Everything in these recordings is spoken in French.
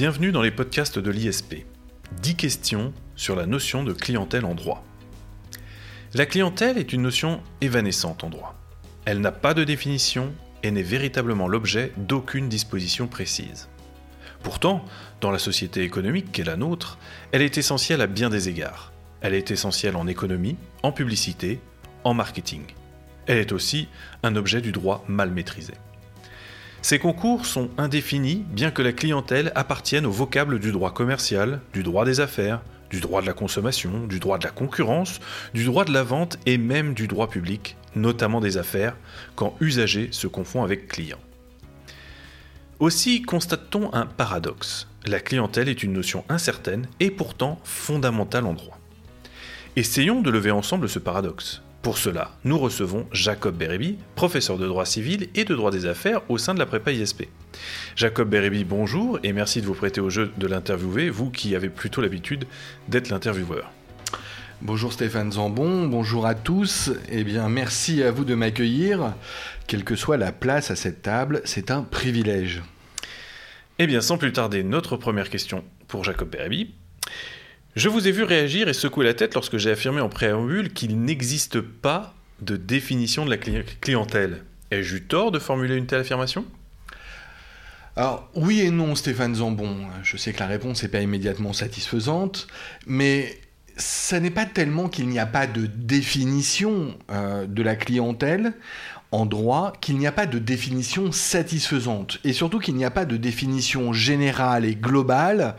Bienvenue dans les podcasts de l'ISP. 10 questions sur la notion de clientèle en droit. La clientèle est une notion évanescente en droit. Elle n'a pas de définition et n'est véritablement l'objet d'aucune disposition précise. Pourtant, dans la société économique qu'est la nôtre, elle est essentielle à bien des égards. Elle est essentielle en économie, en publicité, en marketing. Elle est aussi un objet du droit mal maîtrisé. Ces concours sont indéfinis bien que la clientèle appartienne au vocable du droit commercial, du droit des affaires, du droit de la consommation, du droit de la concurrence, du droit de la vente et même du droit public, notamment des affaires, quand usager se confond avec client. Aussi constate-t-on un paradoxe. La clientèle est une notion incertaine et pourtant fondamentale en droit. Essayons de lever ensemble ce paradoxe. Pour cela, nous recevons Jacob Bérébi, professeur de droit civil et de droit des affaires au sein de la prépa ISP. Jacob Bérébi, bonjour et merci de vous prêter au jeu de l'interviewer, vous qui avez plutôt l'habitude d'être l'intervieweur. Bonjour Stéphane Zambon, bonjour à tous. Eh bien, merci à vous de m'accueillir. Quelle que soit la place à cette table, c'est un privilège. Eh bien, sans plus tarder, notre première question pour Jacob Bérébi. Je vous ai vu réagir et secouer la tête lorsque j'ai affirmé en préambule qu'il n'existe pas de définition de la clientèle. Ai-je eu tort de formuler une telle affirmation? Alors oui et non Stéphane Zambon, je sais que la réponse n'est pas immédiatement satisfaisante, mais ça n'est pas tellement qu'il n'y a pas de définition euh, de la clientèle en droit qu'il n'y a pas de définition satisfaisante et surtout qu'il n'y a pas de définition générale et globale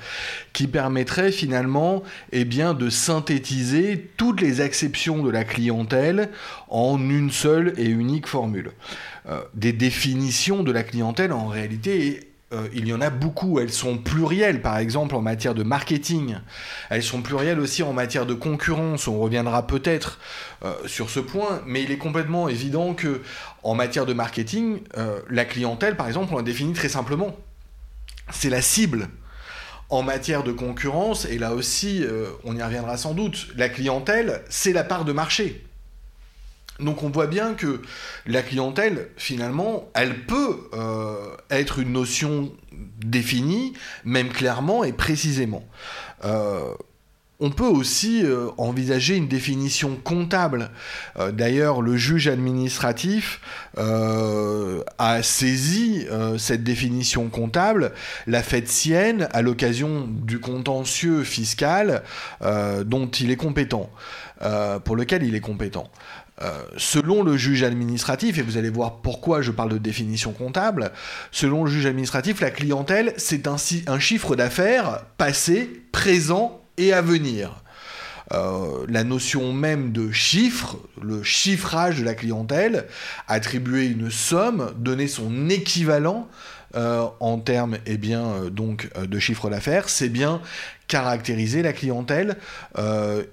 qui permettrait finalement eh bien, de synthétiser toutes les acceptions de la clientèle en une seule et unique formule. Euh, des définitions de la clientèle en réalité euh, il y en a beaucoup. Elles sont plurielles, par exemple, en matière de marketing. Elles sont plurielles aussi en matière de concurrence. On reviendra peut-être euh, sur ce point, mais il est complètement évident que en matière de marketing, euh, la clientèle, par exemple, on la définit très simplement. C'est la cible. En matière de concurrence, et là aussi, on y reviendra sans doute, la clientèle, c'est la part de marché. Donc on voit bien que la clientèle, finalement, elle peut euh, être une notion définie, même clairement et précisément. Euh, on peut aussi euh, envisager une définition comptable. D'ailleurs, le juge administratif a saisi cette définition comptable, l'a faite sienne à l'occasion du contentieux fiscal dont il est compétent, pour lequel il est compétent. Euh, selon le juge administratif, et vous allez voir pourquoi je parle de définition comptable, selon le juge administratif, la clientèle, c'est un, un chiffre d'affaires passé, présent et à venir. Euh, la notion même de chiffre, le chiffrage de la clientèle, attribuer une somme, donner son équivalent euh, en termes eh bien, donc, de chiffre d'affaires, c'est bien caractériser la clientèle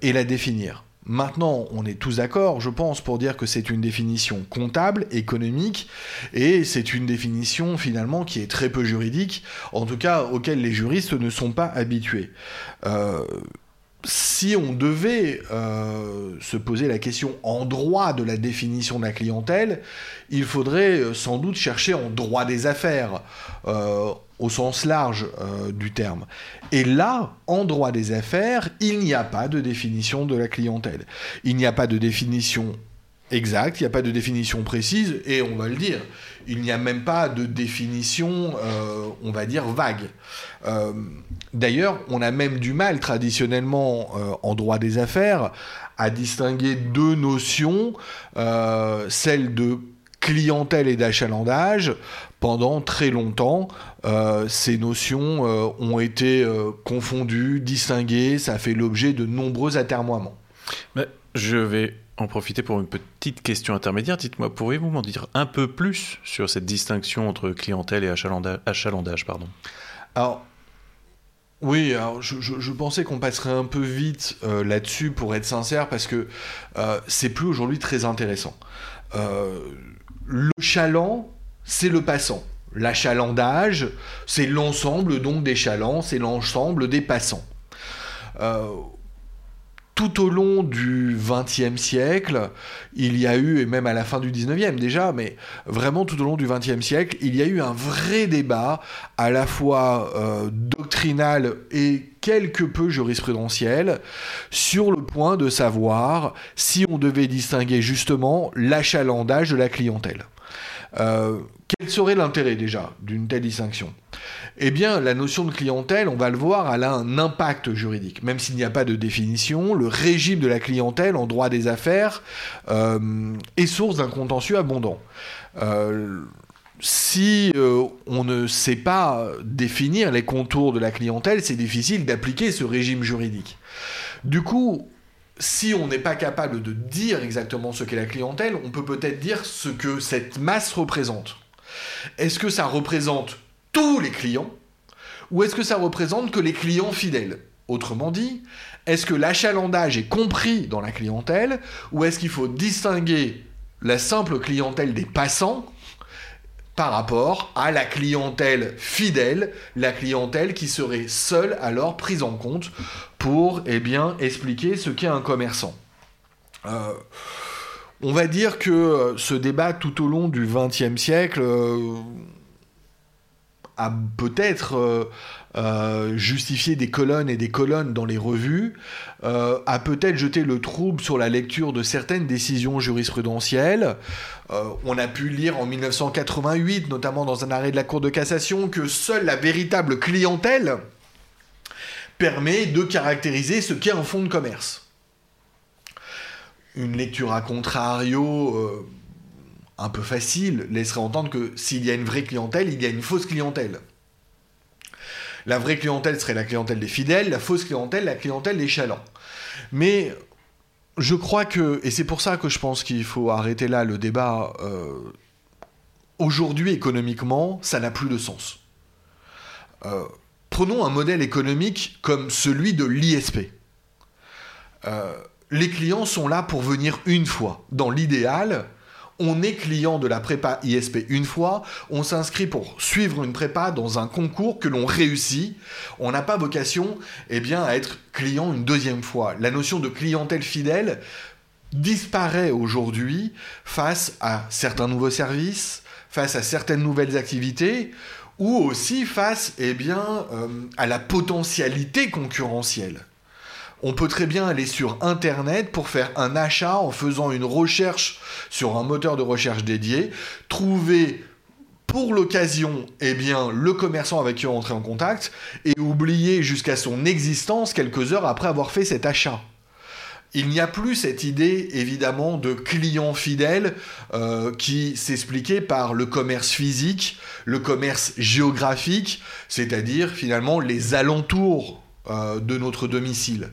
et la définir. Maintenant, on est tous d'accord, je pense, pour dire que c'est une définition comptable, économique, et c'est une définition finalement qui est très peu juridique, en tout cas auquel les juristes ne sont pas habitués. Euh, si on devait euh, se poser la question en droit de la définition de la clientèle, il faudrait euh, sans doute chercher en droit des affaires, au sens large du terme. Et là, en droit des affaires, il n'y a pas de définition de la clientèle. Il n'y a pas de définition exacte, il n'y a pas de définition précise, et on va le dire, il n'y a même pas de définition, on va dire, vague. D'ailleurs, on a même du mal traditionnellement euh, en droit des affaires à distinguer deux notions, euh, celle de clientèle et d'achalandage. Pendant très longtemps, euh, ces notions ont été confondues, distinguées, ça a fait l'objet de nombreux atermoiements. Mais je vais en profiter pour une petite question intermédiaire. Dites-moi, pourriez-vous m'en dire un peu plus sur cette distinction entre clientèle et achalandage, achalandage pardon? Alors, oui, alors je, pensais qu'on passerait un peu vite euh, là-dessus pour être sincère parce que euh, c'est plus aujourd'hui très intéressant. Euh, le chaland, c'est le passant. L'achalandage, c'est l'ensemble donc des chalands, c'est l'ensemble des passants. tout au long du XXe siècle, il y a eu, et même à la fin du XIXe déjà, mais vraiment tout au long du XXe siècle, il y a eu un vrai débat, à la fois euh, doctrinal et quelque peu jurisprudentiel, sur le point de savoir si on devait distinguer justement l'achalandage de la clientèle. Euh, quel serait l'intérêt déjà d'une telle distinction? Eh bien, la notion de clientèle, on va le voir, elle a un impact juridique. Même s'il n'y a pas de définition, le régime de la clientèle en droit des affaires euh, est source d'un contentieux abondant. Euh, si on ne sait pas définir les contours de la clientèle, c'est difficile d'appliquer ce régime juridique. Du coup, si on n'est pas capable de dire exactement ce qu'est la clientèle, on peut peut-être dire ce que cette masse représente. Est-ce que ça représente tous les clients ou est-ce que ça représente que les clients fidèles? Autrement dit, est-ce que l'achalandage est compris dans la clientèle ou est-ce qu'il faut distinguer la simple clientèle des passants par rapport à la clientèle fidèle, la clientèle qui serait seule alors prise en compte pour eh bien, expliquer ce qu'est un commerçant. Euh, on va dire que euh, ce débat tout au long du XXe siècle euh, a peut-être justifié des colonnes et des colonnes dans les revues, a peut-être jeté le trouble sur la lecture de certaines décisions jurisprudentielles. on a pu lire en 1988, notamment dans un arrêt de la Cour de cassation, que seule la véritable clientèle permet de caractériser ce qu'est un fonds de commerce. Une lecture à contrario euh, un peu facile laisserait entendre que s'il y a une vraie clientèle, il y a une fausse clientèle. La vraie clientèle serait la clientèle des fidèles, la fausse clientèle, la clientèle des chalands. Mais je crois que, et c'est pour ça que je pense qu'il faut arrêter là le débat, euh, aujourd'hui économiquement, ça n'a plus de sens. Euh, Prenons un modèle économique comme celui de l'ISP. Euh, les clients sont là pour venir une fois. Dans l'idéal, on est client de la prépa ISP une fois, on s'inscrit pour suivre une prépa dans un concours que l'on réussit. On n'a pas vocation eh à être client une deuxième fois. La notion de clientèle fidèle disparaît aujourd'hui face à certains nouveaux services, face à certaines nouvelles activités, ou aussi face eh euh, à la potentialité concurrentielle. On peut très bien aller sur Internet pour faire un achat en faisant une recherche sur un moteur de recherche dédié, trouver pour l'occasion eh bien, le commerçant avec qui on est en contact et oublier jusqu'à son existence quelques heures après avoir fait cet achat. Il n'y a plus cette idée, évidemment, de client fidèle euh, qui s'expliquait par le commerce physique, le commerce géographique, c'est-à-dire finalement les alentours euh, de notre domicile.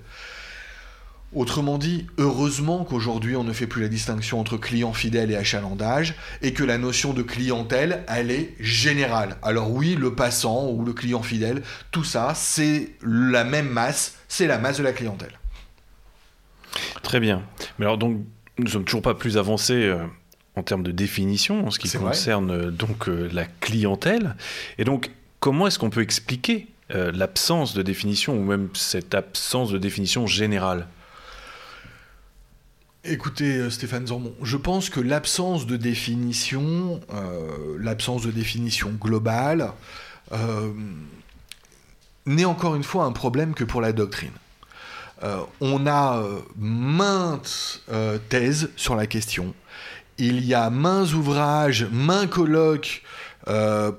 Autrement dit, heureusement qu'aujourd'hui on ne fait plus la distinction entre client fidèle et achalandage, et que la notion de clientèle, elle est générale. Alors oui, le passant ou le client fidèle, tout ça, c'est la même masse, c'est la masse de la clientèle. Très bien. Mais alors donc, nous sommes toujours pas plus avancés euh, en termes de définition en ce qui concerne euh, donc euh, la clientèle. Et donc, comment est-ce qu'on peut expliquer l'absence de définition ou même cette absence de définition générale Écoutez, Stéphane Zormon, je pense que l'absence de définition, l'absence de définition globale, n'est encore une fois un problème que pour la doctrine. Euh, on a euh, maintes euh, thèses sur la question. Il y a maints ouvrages, maints colloques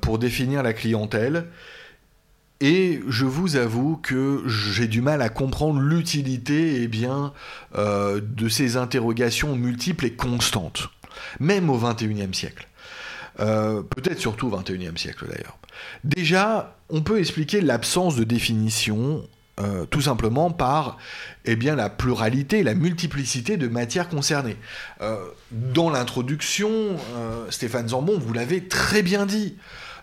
pour définir la clientèle. Et je vous avoue que j'ai du mal à comprendre l'utilité eh bien, de ces interrogations multiples et constantes, même au XXIe siècle. Peut-être surtout au XXIe siècle d'ailleurs. Déjà, on peut expliquer l'absence de définition euh, tout simplement par eh bien, la pluralité, la multiplicité de matières concernées. Euh, dans l'introduction, euh, Stéphane Zambon, vous l'avez très bien dit,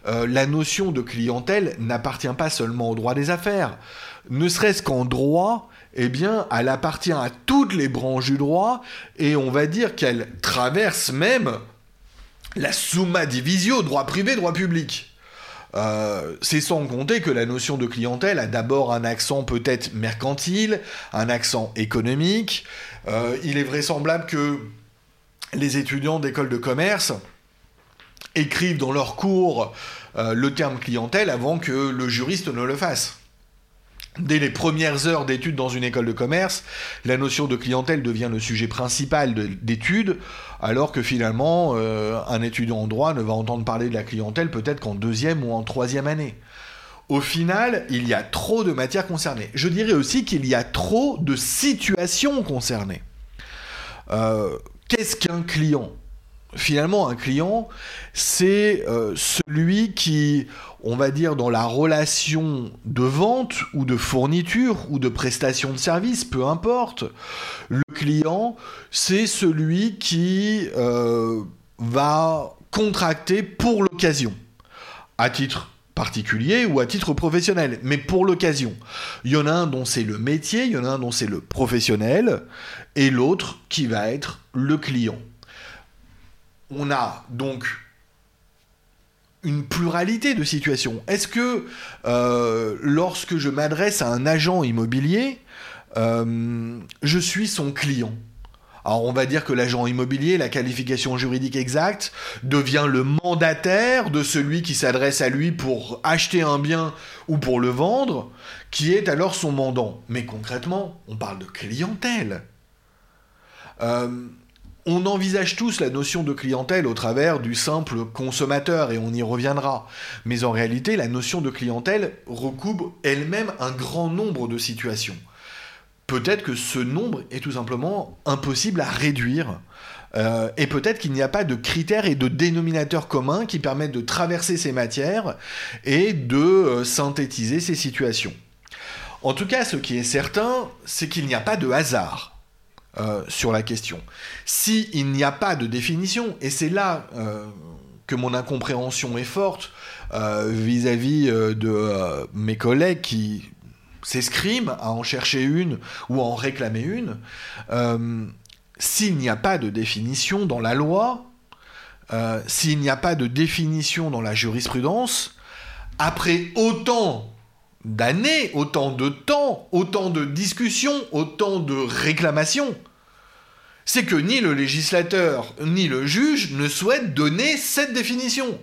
la notion de clientèle n'appartient pas seulement au droit des affaires. Ne serait-ce qu'en droit, eh bien, elle appartient à toutes les branches du droit, et on va dire qu'elle traverse même la summa divisio, droit privé, droit public. Euh, c'est sans compter que la notion de clientèle a d'abord un accent peut-être mercantile, un accent économique. Euh, il est vraisemblable que les étudiants d'école de commerce écrivent dans leurs cours euh, le terme clientèle avant que le juriste ne le fasse. Dès les premières heures d'études dans une école de commerce, la notion de clientèle devient le sujet principal d'études, alors que finalement, euh, un étudiant en droit ne va entendre parler de la clientèle peut-être qu'en deuxième ou en troisième année. Au final, il y a trop de matières concernées. Je dirais aussi qu'il y a trop de situations concernées. Euh, qu'est-ce qu'un client? Finalement, un client, c'est euh, celui qui, on va dire, dans la relation de vente ou de fourniture ou de prestation de service, peu importe, le client, c'est celui qui euh, va contracter pour l'occasion, à titre particulier ou à titre professionnel, mais pour l'occasion. Il y en a un dont c'est le métier, il y en a un dont c'est le professionnel, et l'autre qui va être le client. On a donc une pluralité de situations. Est-ce que euh, lorsque je m'adresse à un agent immobilier, euh, je suis son client? Alors on va dire que l'agent immobilier, la qualification juridique exacte, devient le mandataire de celui qui s'adresse à lui pour acheter un bien ou pour le vendre, qui est alors son mandant. Mais concrètement, on parle de clientèle. Euh, on envisage tous la notion de clientèle au travers du simple consommateur, et on y reviendra. Mais en réalité, la notion de clientèle recouvre elle-même un grand nombre de situations. Peut-être que ce nombre est tout simplement impossible à réduire. Euh, et peut-être qu'il n'y a pas de critères et de dénominateurs communs qui permettent de traverser ces matières et de euh, synthétiser ces situations. En tout cas, ce qui est certain, c'est qu'il n'y a pas de hasard. Euh, sur la question. S'il n'y a pas de définition, et c'est là euh, que mon incompréhension est forte euh, vis-à-vis de mes collègues qui s'escriment à en chercher une ou à en réclamer une, s'il n'y a pas de définition dans la loi, s'il n'y a pas de définition dans la jurisprudence, après autant d'années, autant de temps, autant de discussions, autant de réclamations, c'est que ni le législateur ni le juge ne souhaitent donner cette définition.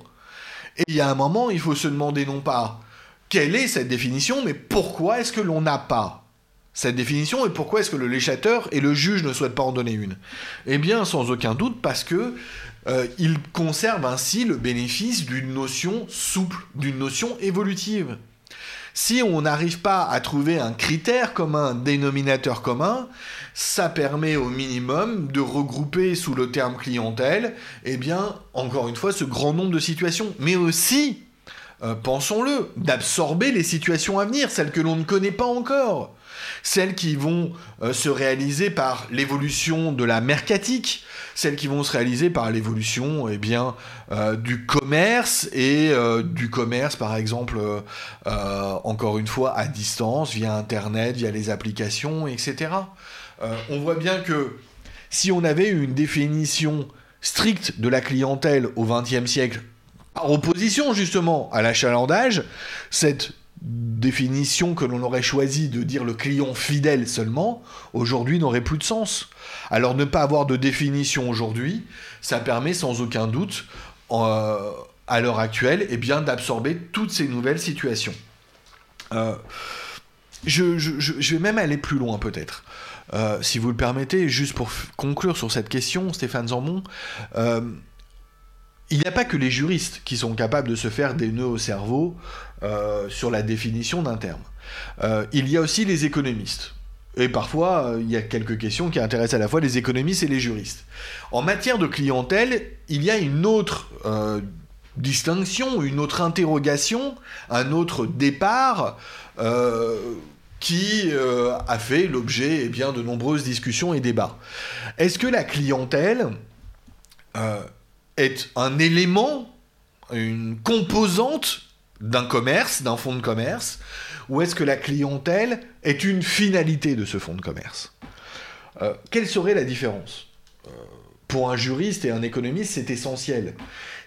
Et il y a un moment, il faut se demander non pas quelle est cette définition, mais pourquoi est-ce que l'on n'a pas cette définition et pourquoi est-ce que le législateur et le juge ne souhaitent pas en donner une? Eh bien, sans aucun doute, parce que euh, il conserve ainsi le bénéfice d'une notion souple, d'une notion évolutive. Si on n'arrive pas à trouver un critère commun, un dénominateur commun, ça permet au minimum de regrouper sous le terme clientèle, eh bien, encore une fois, ce grand nombre de situations, mais aussi, euh, pensons-le, d'absorber les situations à venir, celles que l'on ne connaît pas encore celles qui vont euh, se réaliser par l'évolution de la mercatique, celles qui vont se réaliser par l'évolution eh euh, du commerce et euh, du commerce par exemple encore une fois à distance via internet, via les applications, etc. on voit bien que si on avait une définition stricte de la clientèle au XXe siècle, par opposition justement à l'achalandage, cette définition que l'on aurait choisi de dire le client fidèle seulement, aujourd'hui n'aurait plus de sens. Alors ne pas avoir de définition aujourd'hui, ça permet sans aucun doute, euh, à l'heure actuelle, eh bien, d'absorber toutes ces nouvelles situations. Euh, je, vais même aller plus loin peut-être. Euh, si vous le permettez, juste pour conclure sur cette question, Stéphane Zambon, il n'y a pas que les juristes qui sont capables de se faire des nœuds au cerveau euh, sur la définition d'un terme. Euh, il y a aussi les économistes. Et parfois, euh, il y a quelques questions qui intéressent à la fois les économistes et les juristes. En matière de clientèle, il y a une autre distinction, une autre interrogation, un autre départ qui a fait l'objet eh de nombreuses discussions et débats. Est-ce que la clientèle est un élément, une composante d'un commerce, d'un fonds de commerce, ou est-ce que la clientèle est une finalité de ce fonds de commerce? Euh, Quelle serait la différence? Euh, pour un juriste et un économiste, c'est essentiel.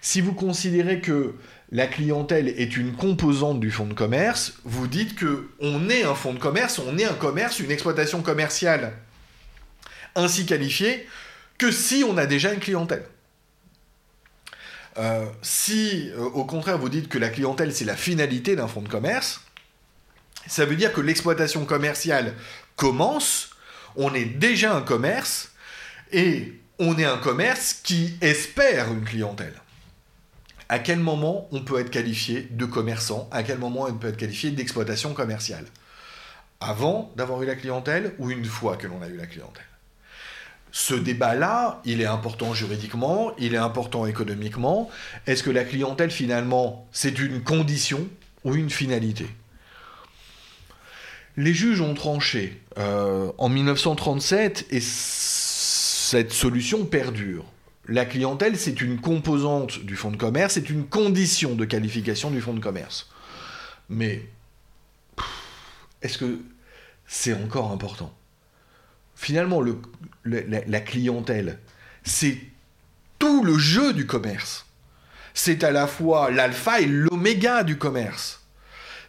Si vous considérez que la clientèle est une composante du fonds de commerce, vous dites que on est un fonds de commerce, on est un commerce, une exploitation commerciale ainsi qualifiée que si on a déjà une clientèle. Euh, si, euh, au contraire, vous dites que la clientèle, c'est la finalité d'un fonds de commerce, ça veut dire que l'exploitation commerciale commence, on est déjà un commerce, et on est un commerce qui espère une clientèle. À quel moment on peut être qualifié de commerçant? À quel moment on peut être qualifié d'exploitation commerciale? Avant d'avoir eu la clientèle ou une fois que l'on a eu la clientèle? Ce débat-là, il est important juridiquement, il est important économiquement. Est-ce que la clientèle, finalement, c'est une condition ou une finalité? Les juges ont tranché euh, en 1937 et cette solution perdure. La clientèle, c'est une composante du fonds de commerce, c'est une condition de qualification du fonds de commerce. Mais est-ce que c'est encore important? Finalement, le, la, clientèle, c'est tout le jeu du commerce. C'est à la fois l'alpha et l'oméga du commerce.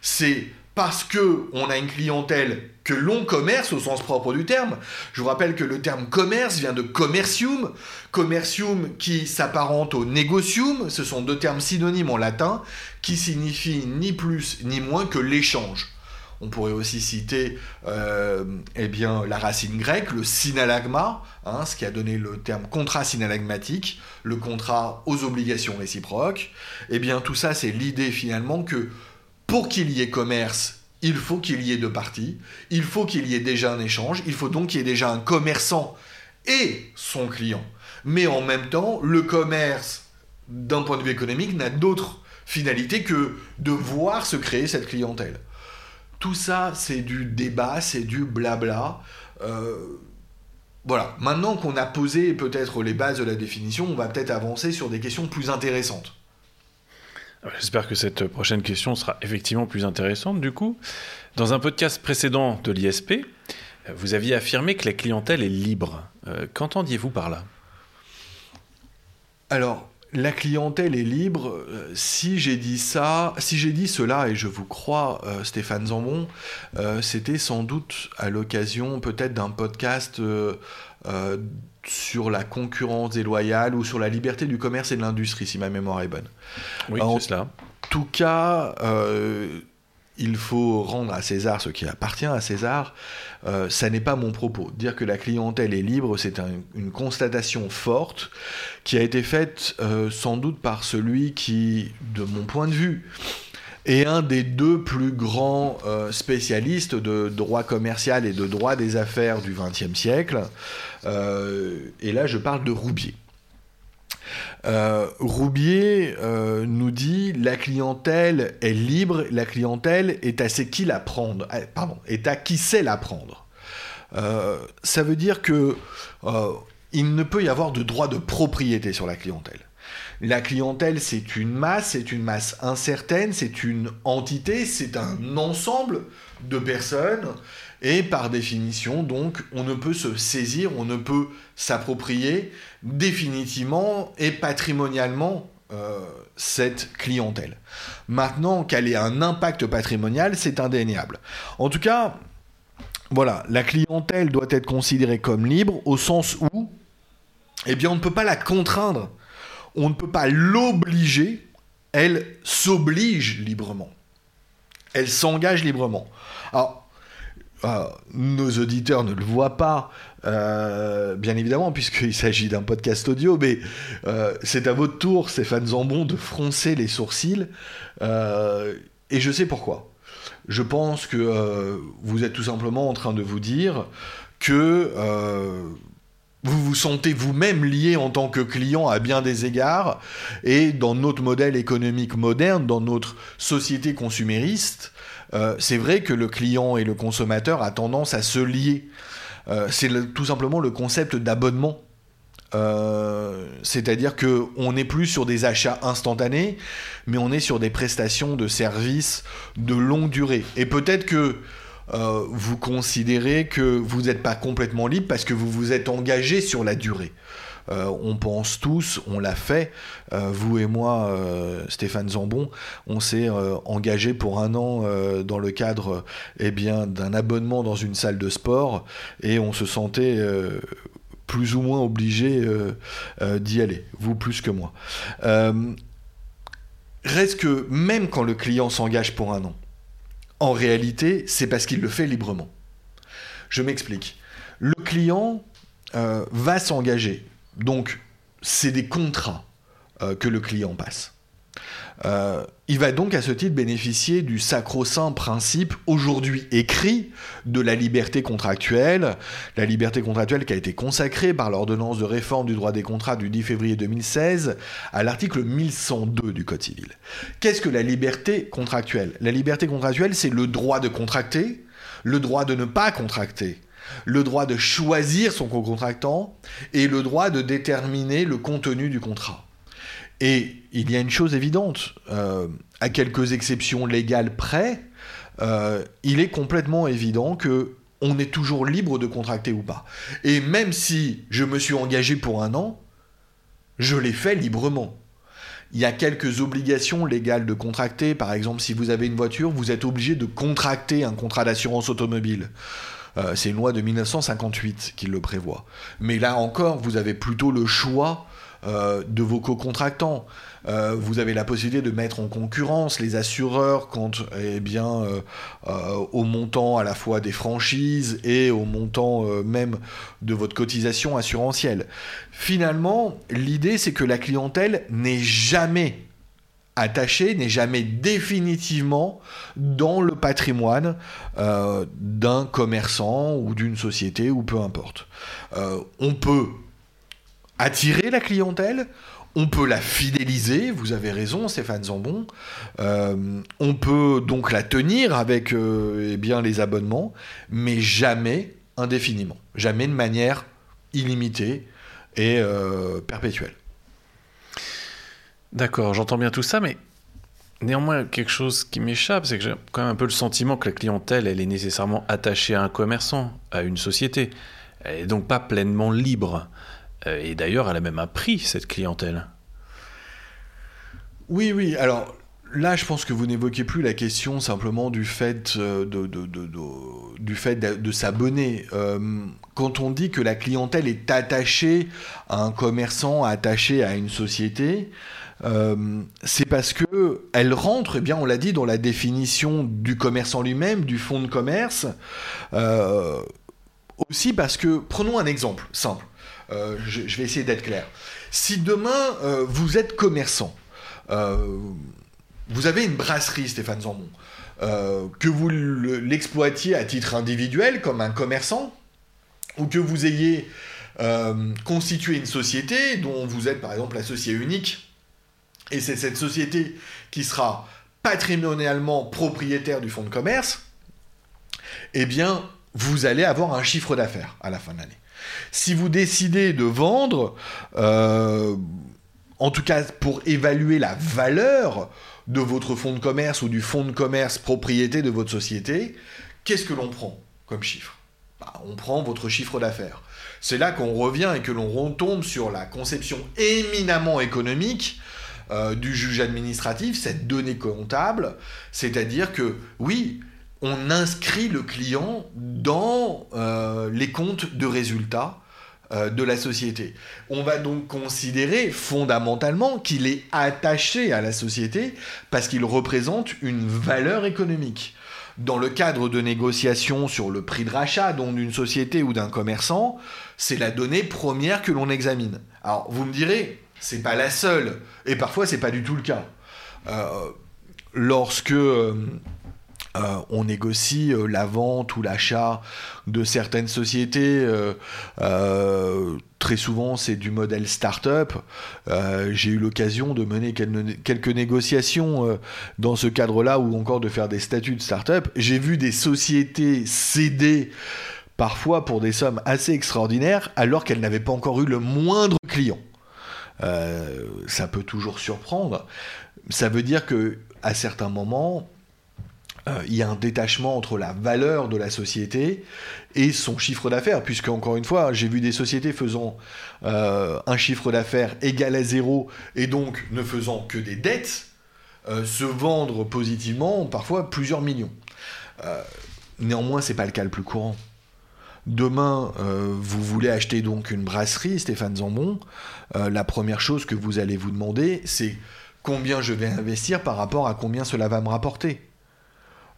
C'est parce que on a une clientèle que l'on commerce au sens propre du terme. Je vous rappelle que le terme commerce vient de commercium, commercium qui s'apparente au negocium, ce sont deux termes synonymes en latin qui signifient ni plus ni moins que l'échange. On pourrait aussi citer euh, eh la racine grecque, le synalagma, hein, ce qui a donné le terme contrat synalagmatique, le contrat aux obligations réciproques. Eh bien, tout ça, c'est l'idée finalement que pour qu'il y ait commerce, il faut qu'il y ait deux parties, il faut qu'il y ait déjà un échange, il faut donc qu'il y ait déjà un commerçant et son client. Mais en même temps, le commerce, d'un point de vue économique, n'a d'autre finalité que de voir se créer cette clientèle. Tout ça, c'est du débat, c'est du blabla. Euh, voilà, maintenant qu'on a posé peut-être les bases de la définition, on va peut-être avancer sur des questions plus intéressantes. Ah, j'espère que cette prochaine question sera effectivement plus intéressante. Du coup, dans un podcast précédent de l'ISP, vous aviez affirmé que la clientèle est libre. Euh, qu'entendiez-vous par là? Alors, la clientèle est libre. Euh, si j'ai dit ça, si j'ai dit cela, et je vous crois, euh, Stéphane Zambon, euh, c'était sans doute à l'occasion peut-être d'un podcast sur la concurrence déloyale ou sur la liberté du commerce et de l'industrie, si ma mémoire est bonne. Oui, c'est cela. En tout cas, il faut rendre à César ce qui appartient à César. Euh, ça n'est pas mon propos. Dire que la clientèle est libre, c'est une constatation forte qui a été faite euh, sans doute par celui qui, de mon point de vue, est un des deux plus grands euh, spécialistes de droit commercial et de droit des affaires du XXe siècle. et là, je parle de Roubier. Euh, Roubier euh, nous dit la clientèle est libre, la clientèle est à qui la prendre, euh, pardon, est à qui sait la prendre. ça veut dire que il ne peut y avoir de droit de propriété sur la clientèle. La clientèle, c'est une masse, c'est une masse incertaine, c'est une entité, c'est un ensemble de personnes et par définition, donc, on ne peut se saisir, on ne peut s'approprier définitivement et patrimonialement euh, cette clientèle. Maintenant qu'elle ait un impact patrimonial, c'est indéniable. En tout cas, voilà, la clientèle doit être considérée comme libre au sens où, eh bien, on ne peut pas la contraindre, on ne peut pas l'obliger, elle s'oblige librement, elle s'engage librement. Alors, ah, nos auditeurs ne le voient pas, euh, bien évidemment, puisqu'il s'agit d'un podcast audio, mais euh, c'est à votre tour, Stéphane Zambon, de froncer les sourcils, euh, et je sais pourquoi. Je pense que vous êtes tout simplement en train de vous dire que vous vous sentez vous-même lié en tant que client à bien des égards, et dans notre modèle économique moderne, dans notre société consumériste, euh, c'est vrai que le client et le consommateur a tendance à se lier. Euh, c'est tout simplement le concept d'abonnement. Euh, c'est-à-dire qu'on n'est plus sur des achats instantanés, mais on est sur des prestations de services de longue durée. Et peut-être que vous considérez que vous n'êtes pas complètement libre parce que vous vous êtes engagé sur la durée. On pense tous, on l'a fait. vous et moi, Stéphane Zambon, on s'est engagé pour un an dans le cadre eh d'un abonnement dans une salle de sport et on se sentait plus ou moins obligé d'y aller, vous plus que moi. reste que même quand le client s'engage pour un an, en réalité, c'est parce qu'il le fait librement. Je m'explique. Le client euh, va s'engager. Donc, c'est des contrats euh, que le client passe. Euh, il va donc à ce titre bénéficier du sacro-saint principe aujourd'hui écrit de la liberté contractuelle, la liberté contractuelle qui a été consacrée par l'ordonnance de réforme du droit des contrats du 10 février 2016 à l'article 1102 du Code civil. Qu'est-ce que la liberté contractuelle? La liberté contractuelle, c'est le droit de contracter, le droit de ne pas contracter, le droit de choisir son co-contractant et le droit de déterminer le contenu du contrat. Et il y a une chose évidente, euh, à quelques exceptions légales près, euh, il est complètement évident que on est toujours libre de contracter ou pas. Et même si je me suis engagé pour un an, je l'ai fait librement. Il y a quelques obligations légales de contracter. Par exemple, si vous avez une voiture, vous êtes obligé de contracter un contrat d'assurance automobile. Euh, c'est une loi de 1958 qui le prévoit. Mais là encore, vous avez plutôt le choix euh, de vos co-contractants. Euh, vous avez la possibilité de mettre en concurrence les assureurs quant eh bien, au montant à la fois des franchises et au montant même de votre cotisation assurantielle. Finalement, l'idée c'est que la clientèle n'est jamais attaché n'est jamais définitivement dans le patrimoine euh, d'un commerçant ou d'une société ou peu importe. Euh, on peut attirer la clientèle, on peut la fidéliser, vous avez raison Stéphane Zambon, euh, on peut donc la tenir avec eh bien, les abonnements, mais jamais indéfiniment, jamais de manière illimitée et perpétuelle. D'accord, j'entends bien tout ça, mais néanmoins, quelque chose qui m'échappe, c'est que j'ai quand même un peu le sentiment que la clientèle, elle est nécessairement attachée à un commerçant, à une société. Elle n'est donc pas pleinement libre. Euh, et d'ailleurs, elle a même un prix, cette clientèle. Oui, oui. Alors là, je pense que vous n'évoquez plus la question simplement du fait euh, de, s'abonner. Euh, quand on dit que la clientèle est attachée à un commerçant, attachée à une société, euh, c'est parce que elle rentre, eh bien, on l'a dit, dans la définition du commerce en lui-même, du fonds de commerce. Euh, aussi parce que, prenons un exemple simple. Euh, je, vais essayer d'être clair. Si demain vous êtes commerçant, vous avez une brasserie, Stéphane Zambon, que vous l'exploitiez à titre individuel comme un commerçant, ou que vous ayez constitué une société dont vous êtes par exemple associé unique et c'est cette société qui sera patrimonialement propriétaire du fonds de commerce, eh bien, vous allez avoir un chiffre d'affaires à la fin de l'année. Si vous décidez de vendre, euh, en tout cas pour évaluer la valeur de votre fonds de commerce ou du fonds de commerce propriété de votre société, qu'est-ce que l'on prend comme chiffre? Bah, On prend votre chiffre d'affaires. C'est là qu'on revient et que l'on retombe sur la conception éminemment économique euh, du juge administratif, cette donnée comptable, c'est-à-dire que oui, on inscrit le client dans euh, les comptes de résultats euh, de la société. On va donc considérer fondamentalement qu'il est attaché à la société parce qu'il représente une valeur économique. Dans le cadre de négociations sur le prix de rachat d'une société ou d'un commerçant, c'est la donnée première que l'on examine. Alors vous me direz, c'est pas la seule. Et parfois, c'est pas du tout le cas. Euh, lorsque euh, euh, on négocie la vente ou l'achat de certaines sociétés, très souvent c'est du modèle start-up. J'ai eu l'occasion de mener quelques négociations dans ce cadre-là ou encore de faire des statuts de start-up. J'ai vu des sociétés céder parfois pour des sommes assez extraordinaires alors qu'elles n'avaient pas encore eu le moindre client. Euh, ça peut toujours surprendre. Ça veut dire que à certains moments, euh, il y a un détachement entre la valeur de la société et son chiffre d'affaires, puisque encore une fois, j'ai vu des sociétés faisant euh, un chiffre d'affaires égal à zéro et donc ne faisant que des dettes, se vendre positivement parfois plusieurs millions. néanmoins, c'est pas le cas le plus courant. Demain, vous voulez acheter donc une brasserie, Stéphane Zambon. la première chose que vous allez vous demander, c'est combien je vais investir par rapport à combien cela va me rapporter.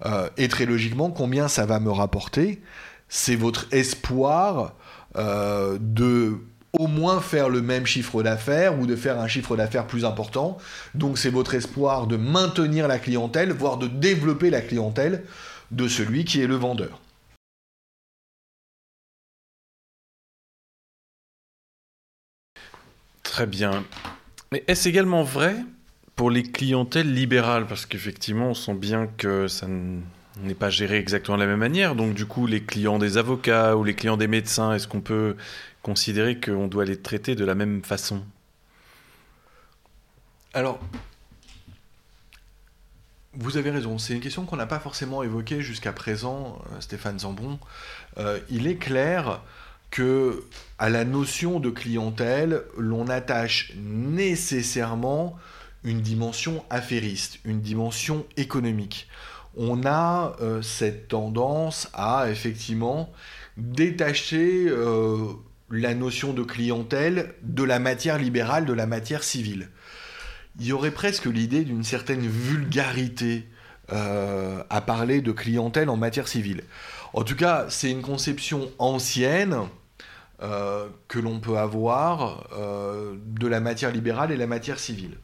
Euh, et très logiquement, combien ça va me rapporter, c'est votre espoir euh, de au moins faire le même chiffre d'affaires ou de faire un chiffre d'affaires plus important. Donc c'est votre espoir de maintenir la clientèle, voire de développer la clientèle de celui qui est le vendeur. Très bien. Mais est-ce également vrai pour les clientèles libérales, parce qu'effectivement, on sent bien que ça n'est pas géré exactement de la même manière. Donc, du coup, les clients des avocats ou les clients des médecins, est-ce qu'on peut considérer qu'on doit les traiter de la même façon? Alors, vous avez raison, c'est une question qu'on n'a pas forcément évoquée jusqu'à présent, euh, Stéphane Zambon. Euh, il est clair que à la notion de clientèle, l'on attache nécessairement une dimension affairiste, une dimension économique. On a euh, cette tendance à effectivement détacher euh, la notion de clientèle de la matière libérale, de la matière civile. Il y aurait presque l'idée d'une certaine vulgarité euh, à parler de clientèle en matière civile. En tout cas, c'est une conception ancienne que l'on peut avoir de la matière libérale et la matière civile.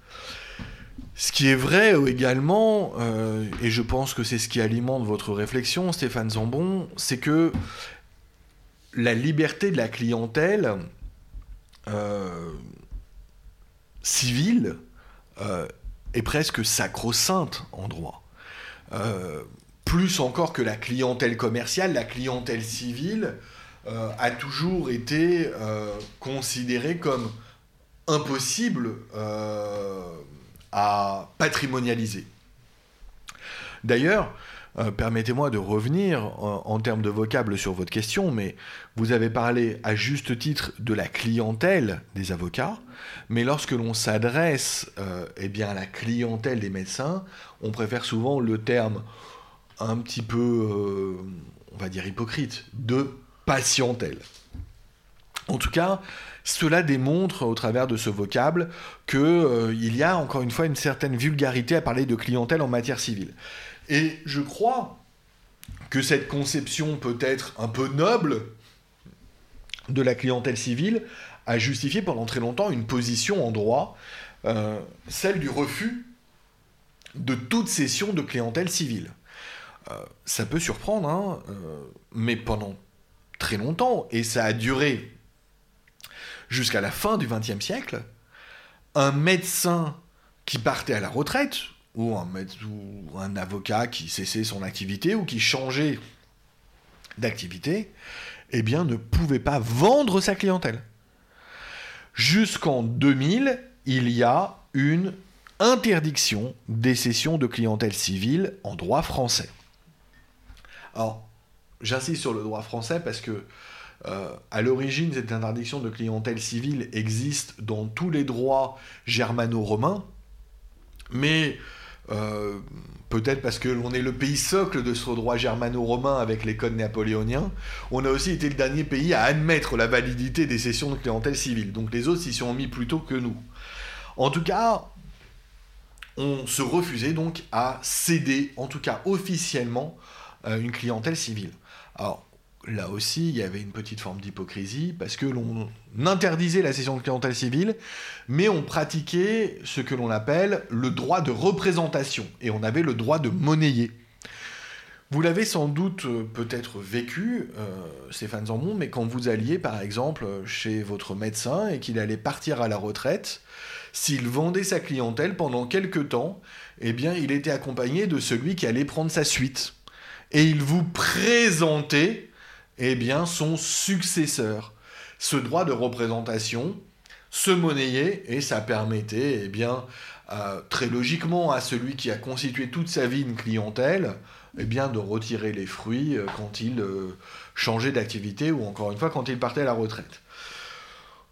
Ce qui est vrai également, euh, et je pense que c'est ce qui alimente votre réflexion, Stéphane Zambon, c'est que la liberté de la clientèle euh, civile euh, est presque sacro-sainte en droit. Plus encore que la clientèle commerciale, la clientèle civile a toujours été considérée comme impossible à patrimonialiser. D'ailleurs, euh, permettez-moi de revenir en, termes de vocable sur votre question, mais vous avez parlé à juste titre de la clientèle des avocats, mais lorsque l'on s'adresse euh, eh bien, à la clientèle des médecins, on préfère souvent le terme un petit peu, euh, on va dire hypocrite, de patientèle. En tout cas, cela démontre au travers de ce vocable qu'il euh, y a encore une fois une certaine vulgarité à parler de clientèle en matière civile. Et je crois que cette conception peut-être un peu noble de la clientèle civile a justifié pendant très longtemps une position en droit, euh, celle du refus de toute cession de clientèle civile. Euh, ça peut surprendre, hein, mais pendant très longtemps, et ça a duré jusqu'à la fin du XXe siècle, un médecin qui partait à la retraite, ou un, ou un avocat qui cessait son activité, ou qui changeait d'activité, eh bien, ne pouvait pas vendre sa clientèle. Jusqu'en 2000, il y a une interdiction des cessions de clientèle civile en droit français. Alors, j'insiste sur le droit français parce que euh, à l'origine, cette interdiction de clientèle civile existe dans tous les droits germano-romains, mais euh, peut-être parce que l'on est le pays socle de ce droit germano-romain avec les codes napoléoniens, on a aussi été le dernier pays à admettre la validité des cessions de clientèle civile. Donc les autres s'y sont mis plus tôt que nous. En tout cas, on se refusait donc à céder, en tout cas officiellement, une clientèle civile. Alors, là aussi, il y avait une petite forme d'hypocrisie, parce que l'on interdisait la cession de clientèle civile, mais on pratiquait ce que l'on appelle le droit de représentation, et on avait le droit de monnayer. Vous l'avez sans doute euh, peut-être vécu, euh, Stéphane Zambon, mais quand vous alliez par exemple chez votre médecin et qu'il allait partir à la retraite, s'il vendait sa clientèle pendant quelques temps, eh bien il était accompagné de celui qui allait prendre sa suite. Et il vous présentait eh bien, son successeur. Ce droit de représentation se monnayer et ça permettait, eh bien, très logiquement à celui qui a constitué toute sa vie une clientèle, eh bien, de retirer les fruits quand il changeait d'activité ou encore une fois quand il partait à la retraite.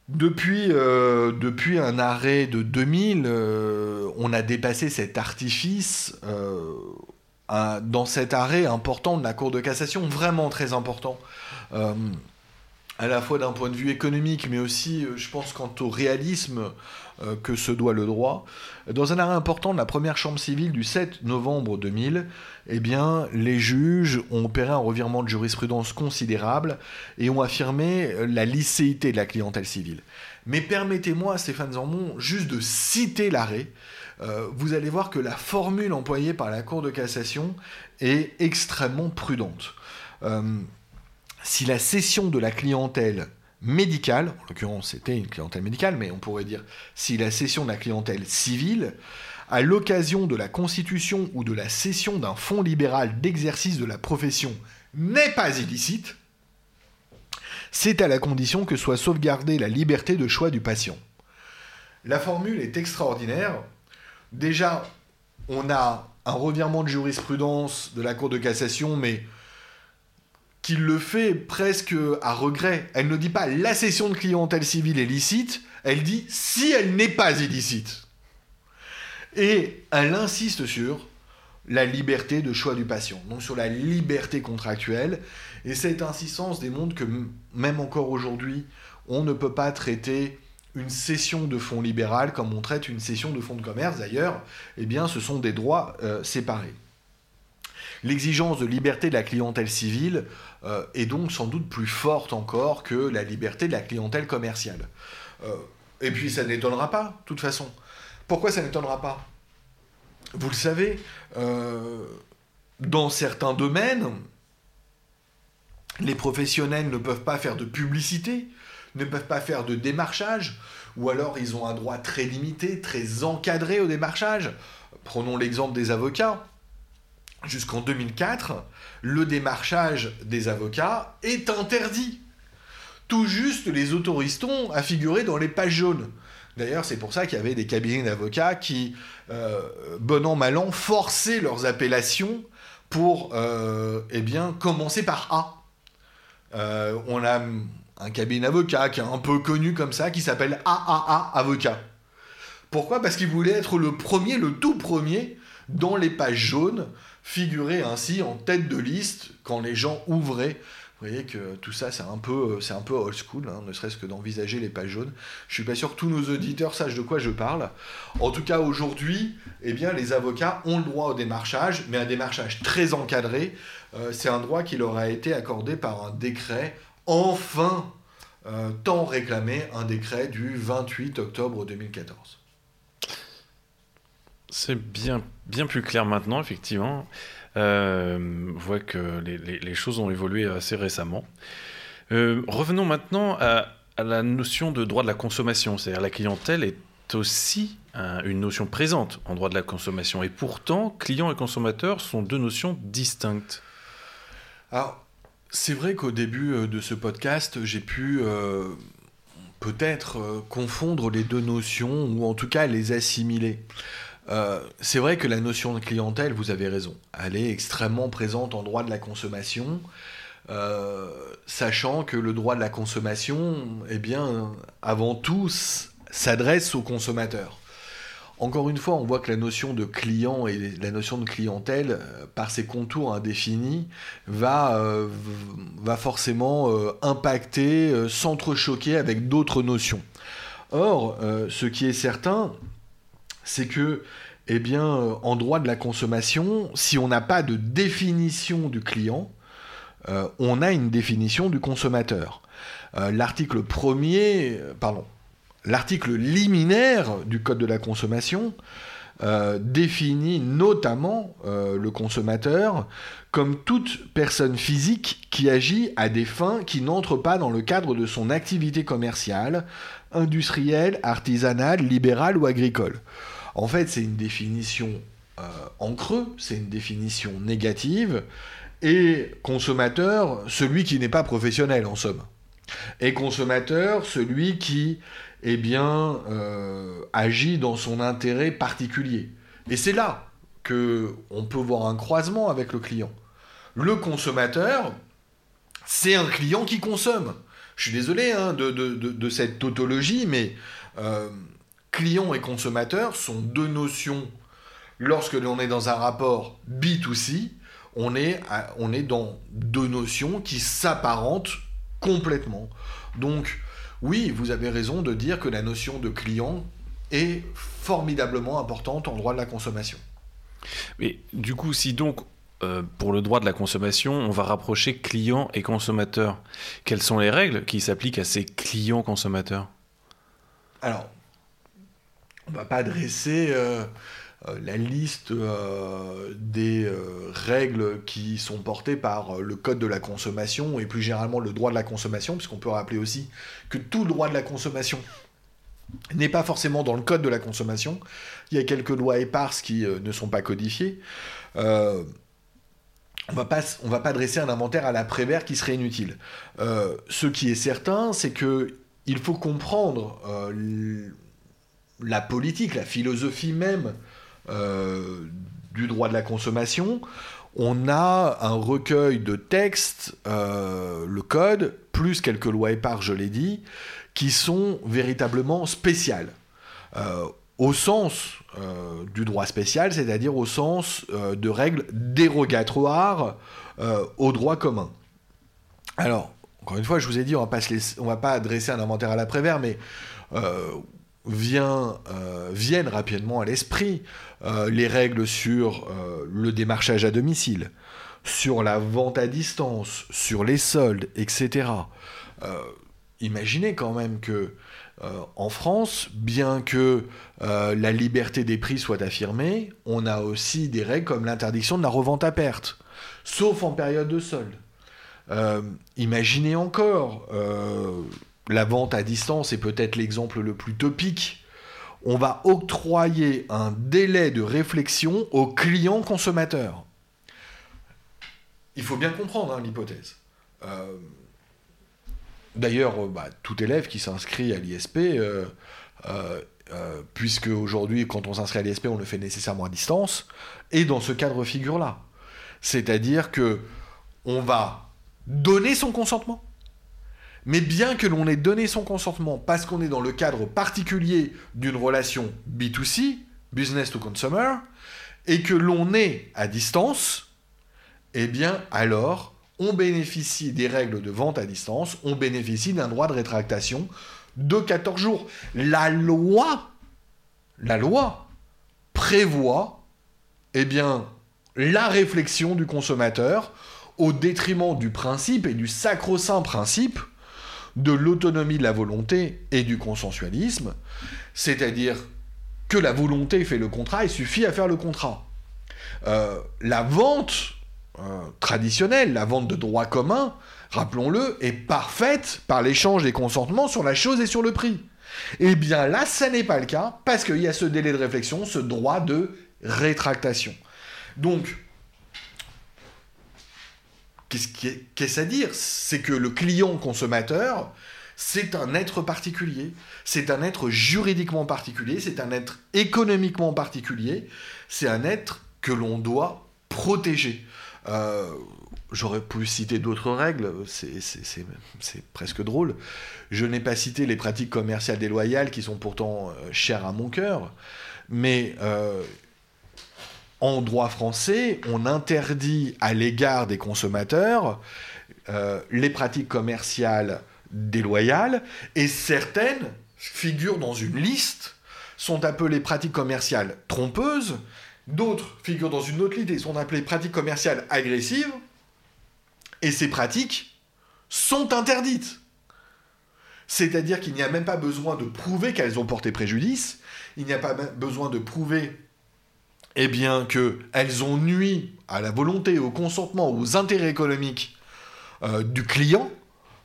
Depuis, euh, depuis un arrêt de 2000, euh, on a dépassé cet artifice euh, dans cet arrêt important de la Cour de cassation, vraiment très important à la fois d'un point de vue économique, mais aussi, je pense, quant au réalisme que se doit le droit. Dans un arrêt important de la première chambre civile du 7 novembre 2000, eh bien, les juges ont opéré un revirement de jurisprudence considérable et ont affirmé la licéité de la clientèle civile. Mais permettez-moi, Stéphane Zambon, juste de citer l'arrêt. Euh, vous allez voir que la formule employée par la Cour de cassation est extrêmement prudente. Euh, si la cession de la clientèle médicale, en l'occurrence c'était une clientèle médicale, mais on pourrait dire si la cession de la clientèle civile, à l'occasion de la constitution ou de la cession d'un fonds libéral d'exercice de la profession n'est pas illicite, c'est à la condition que soit sauvegardée la liberté de choix du patient. La formule est extraordinaire. Déjà, on a un revirement de jurisprudence de la Cour de cassation, mais qui le fait presque à regret. Elle ne dit pas la cession de clientèle civile est licite, elle dit si elle n'est pas illicite. Et elle insiste sur la liberté de choix du patient, donc sur la liberté contractuelle. Et cette insistance démontre que même encore aujourd'hui, on ne peut pas traiter une cession de fonds libéral comme on traite une cession de fonds de commerce. D'ailleurs, eh bien, ce sont des droits euh, séparés. L'exigence de liberté de la clientèle civile euh, est donc sans doute plus forte encore que la liberté de la clientèle commerciale. Euh, et puis ça n'étonnera pas, de toute façon. Pourquoi ça n'étonnera pas? Vous le savez, dans certains domaines, les professionnels ne peuvent pas faire de publicité, ne peuvent pas faire de démarchage, ou alors ils ont un droit très limité, très encadré au démarchage. Prenons l'exemple des avocats jusqu'en 2004, le démarchage des avocats est interdit. Tout juste les autorisons à figurer dans les pages jaunes. D'ailleurs, c'est pour ça qu'il y avait des cabinets d'avocats qui, euh, bon an, mal an, forçaient leurs appellations pour euh, eh bien, commencer par A. Euh, on a un cabinet d'avocats qui est un peu connu comme ça, qui s'appelle AAA Avocat. Pourquoi? Parce qu'il voulait être le premier, le tout premier, dans les pages jaunes figurer ainsi en tête de liste quand les gens ouvraient. Vous voyez que tout ça, c'est un peu, c'est un peu old school, hein, ne serait-ce que d'envisager les pages jaunes. Je suis pas sûr que tous nos auditeurs sachent de quoi je parle. En tout cas, aujourd'hui, eh bien, les avocats ont le droit au démarchage, mais un démarchage très encadré. Euh, c'est un droit qui leur a été accordé par un décret, enfin, euh, tant réclamé, un décret du 28 octobre 2014. C'est bien, bien plus clair maintenant, effectivement. Euh, on voit que les, choses ont évolué assez récemment. Euh, revenons maintenant à, la notion de droit de la consommation. C'est-à-dire la clientèle est aussi une notion présente en droit de la consommation. Et pourtant, client et consommateur sont deux notions distinctes. Alors, c'est vrai qu'au début euh, de ce podcast, j'ai pu peut-être confondre les deux notions, ou en tout cas les assimiler. Euh, c'est vrai que la notion de clientèle, vous avez raison, elle est extrêmement présente en droit de la consommation, euh, sachant que le droit de la consommation, eh bien, avant tout, s'adresse aux consommateurs. Encore une fois, on voit que la notion de client et la notion de clientèle, euh, par ses contours indéfinis, va, va forcément impacter, s'entrechoquer avec d'autres notions. Or, ce qui est certain, c'est que, eh bien, euh, en droit de la consommation, si on n'a pas de définition du client, euh, on a une définition du consommateur. Euh, l'article premier, pardon, l'article liminaire du Code de la consommation définit notamment le consommateur comme toute personne physique qui agit à des fins qui n'entrent pas dans le cadre de son activité commerciale, industrielle, artisanale, libérale ou agricole. En fait, c'est une définition euh, en creux, c'est une définition négative, et consommateur, celui qui n'est pas professionnel en somme. Et consommateur, celui qui eh bien, euh, agit dans son intérêt particulier. Et c'est là que on peut voir un croisement avec le client. Le consommateur, c'est un client qui consomme. Je suis désolé hein, de, cette tautologie, mais euh, client et consommateur sont deux notions. Lorsque l'on est dans un rapport B2C, on est, on est dans deux notions qui s'apparentent complètement. Donc, oui, vous avez raison de dire que la notion de client est formidablement importante en droit de la consommation. Mais du coup, si donc euh, pour le droit de la consommation, on va rapprocher client et consommateur. Quelles sont les règles qui s'appliquent à ces clients consommateurs? Alors, on ne va pas dresser euh, la liste des règles qui sont portées par le Code de la consommation et plus généralement le droit de la consommation, puisqu'on peut rappeler aussi que tout le droit de la consommation n'est pas forcément dans le Code de la consommation. Il y a quelques lois éparses qui ne sont pas codifiées on va pas, va pas dresser un inventaire à la Prévert qui serait inutile. Euh, ce qui est certain, c'est que il faut comprendre euh, la politique, la philosophie même euh, du droit de la consommation. On a un recueil de textes, le code, plus quelques lois éparses, je l'ai dit, qui sont véritablement spéciales au sens euh, du droit spécial, c'est-à-dire au sens euh, de règles dérogatoires euh, au droit commun. Alors, encore une fois, je vous ai dit, on ne va pas adresser un inventaire à l'après-vert, mais viennent rapidement à l'esprit les règles sur le démarchage à domicile, sur la vente à distance, sur les soldes, etc. imaginez quand même que euh, en France, bien que euh, la liberté des prix soit affirmée, on a aussi des règles comme l'interdiction de la revente à perte, sauf en période de solde. Euh, imaginez encore, la vente à distance est peut-être l'exemple le plus topique. On va octroyer un délai de réflexion aux clients consommateurs. Il faut bien comprendre hein, l'hypothèse. D'ailleurs, euh, bah, tout élève qui s'inscrit à l'ISP, euh, euh, puisque aujourd'hui, quand on s'inscrit à l'ISP, on le fait nécessairement à distance, est dans ce cadre figure-là. C'est-à-dire que on va donner son consentement. Mais bien que l'on ait donné son consentement parce qu'on est dans le cadre particulier d'une relation B2C, business to consumer, et que l'on est à distance, eh bien alors on bénéficie des règles de vente à distance, on bénéficie d'un droit de rétractation de 14 jours. La loi, la loi prévoit, eh bien, la réflexion du consommateur au détriment du principe et du sacro-saint principe de l'autonomie de la volonté et du consensualisme, c'est-à-dire que la volonté fait le contrat, il suffit à faire le contrat. Euh, la vente euh, traditionnelle, la vente de droit commun, rappelons-le, est parfaite par l'échange des consentements sur la chose et sur le prix. Eh bien là, ça n'est pas le cas, parce qu'il y a ce délai de réflexion, ce droit de rétractation. Donc, qu'est-ce à dire? C'est que le client consommateur, c'est un être particulier, c'est un être juridiquement particulier, c'est un être économiquement particulier, c'est un être que l'on doit protéger. Euh, j'aurais pu citer d'autres règles, c'est presque drôle. Je n'ai pas cité les pratiques commerciales déloyales qui sont pourtant euh, chères à mon cœur, mais euh, en droit français, on interdit à l'égard des consommateurs les pratiques commerciales déloyales et certaines figurent dans une liste, sont appelées pratiques commerciales trompeuses D'autres figurent dans une autre liste et sont appelées pratiques commerciales agressives. Et ces pratiques sont interdites. C'est-à-dire qu'il n'y a même pas besoin de prouver qu'elles ont porté préjudice. Il n'y a pas besoin de prouver eh bien, qu'elles ont nui à la volonté, au consentement, aux intérêts économiques euh, du client.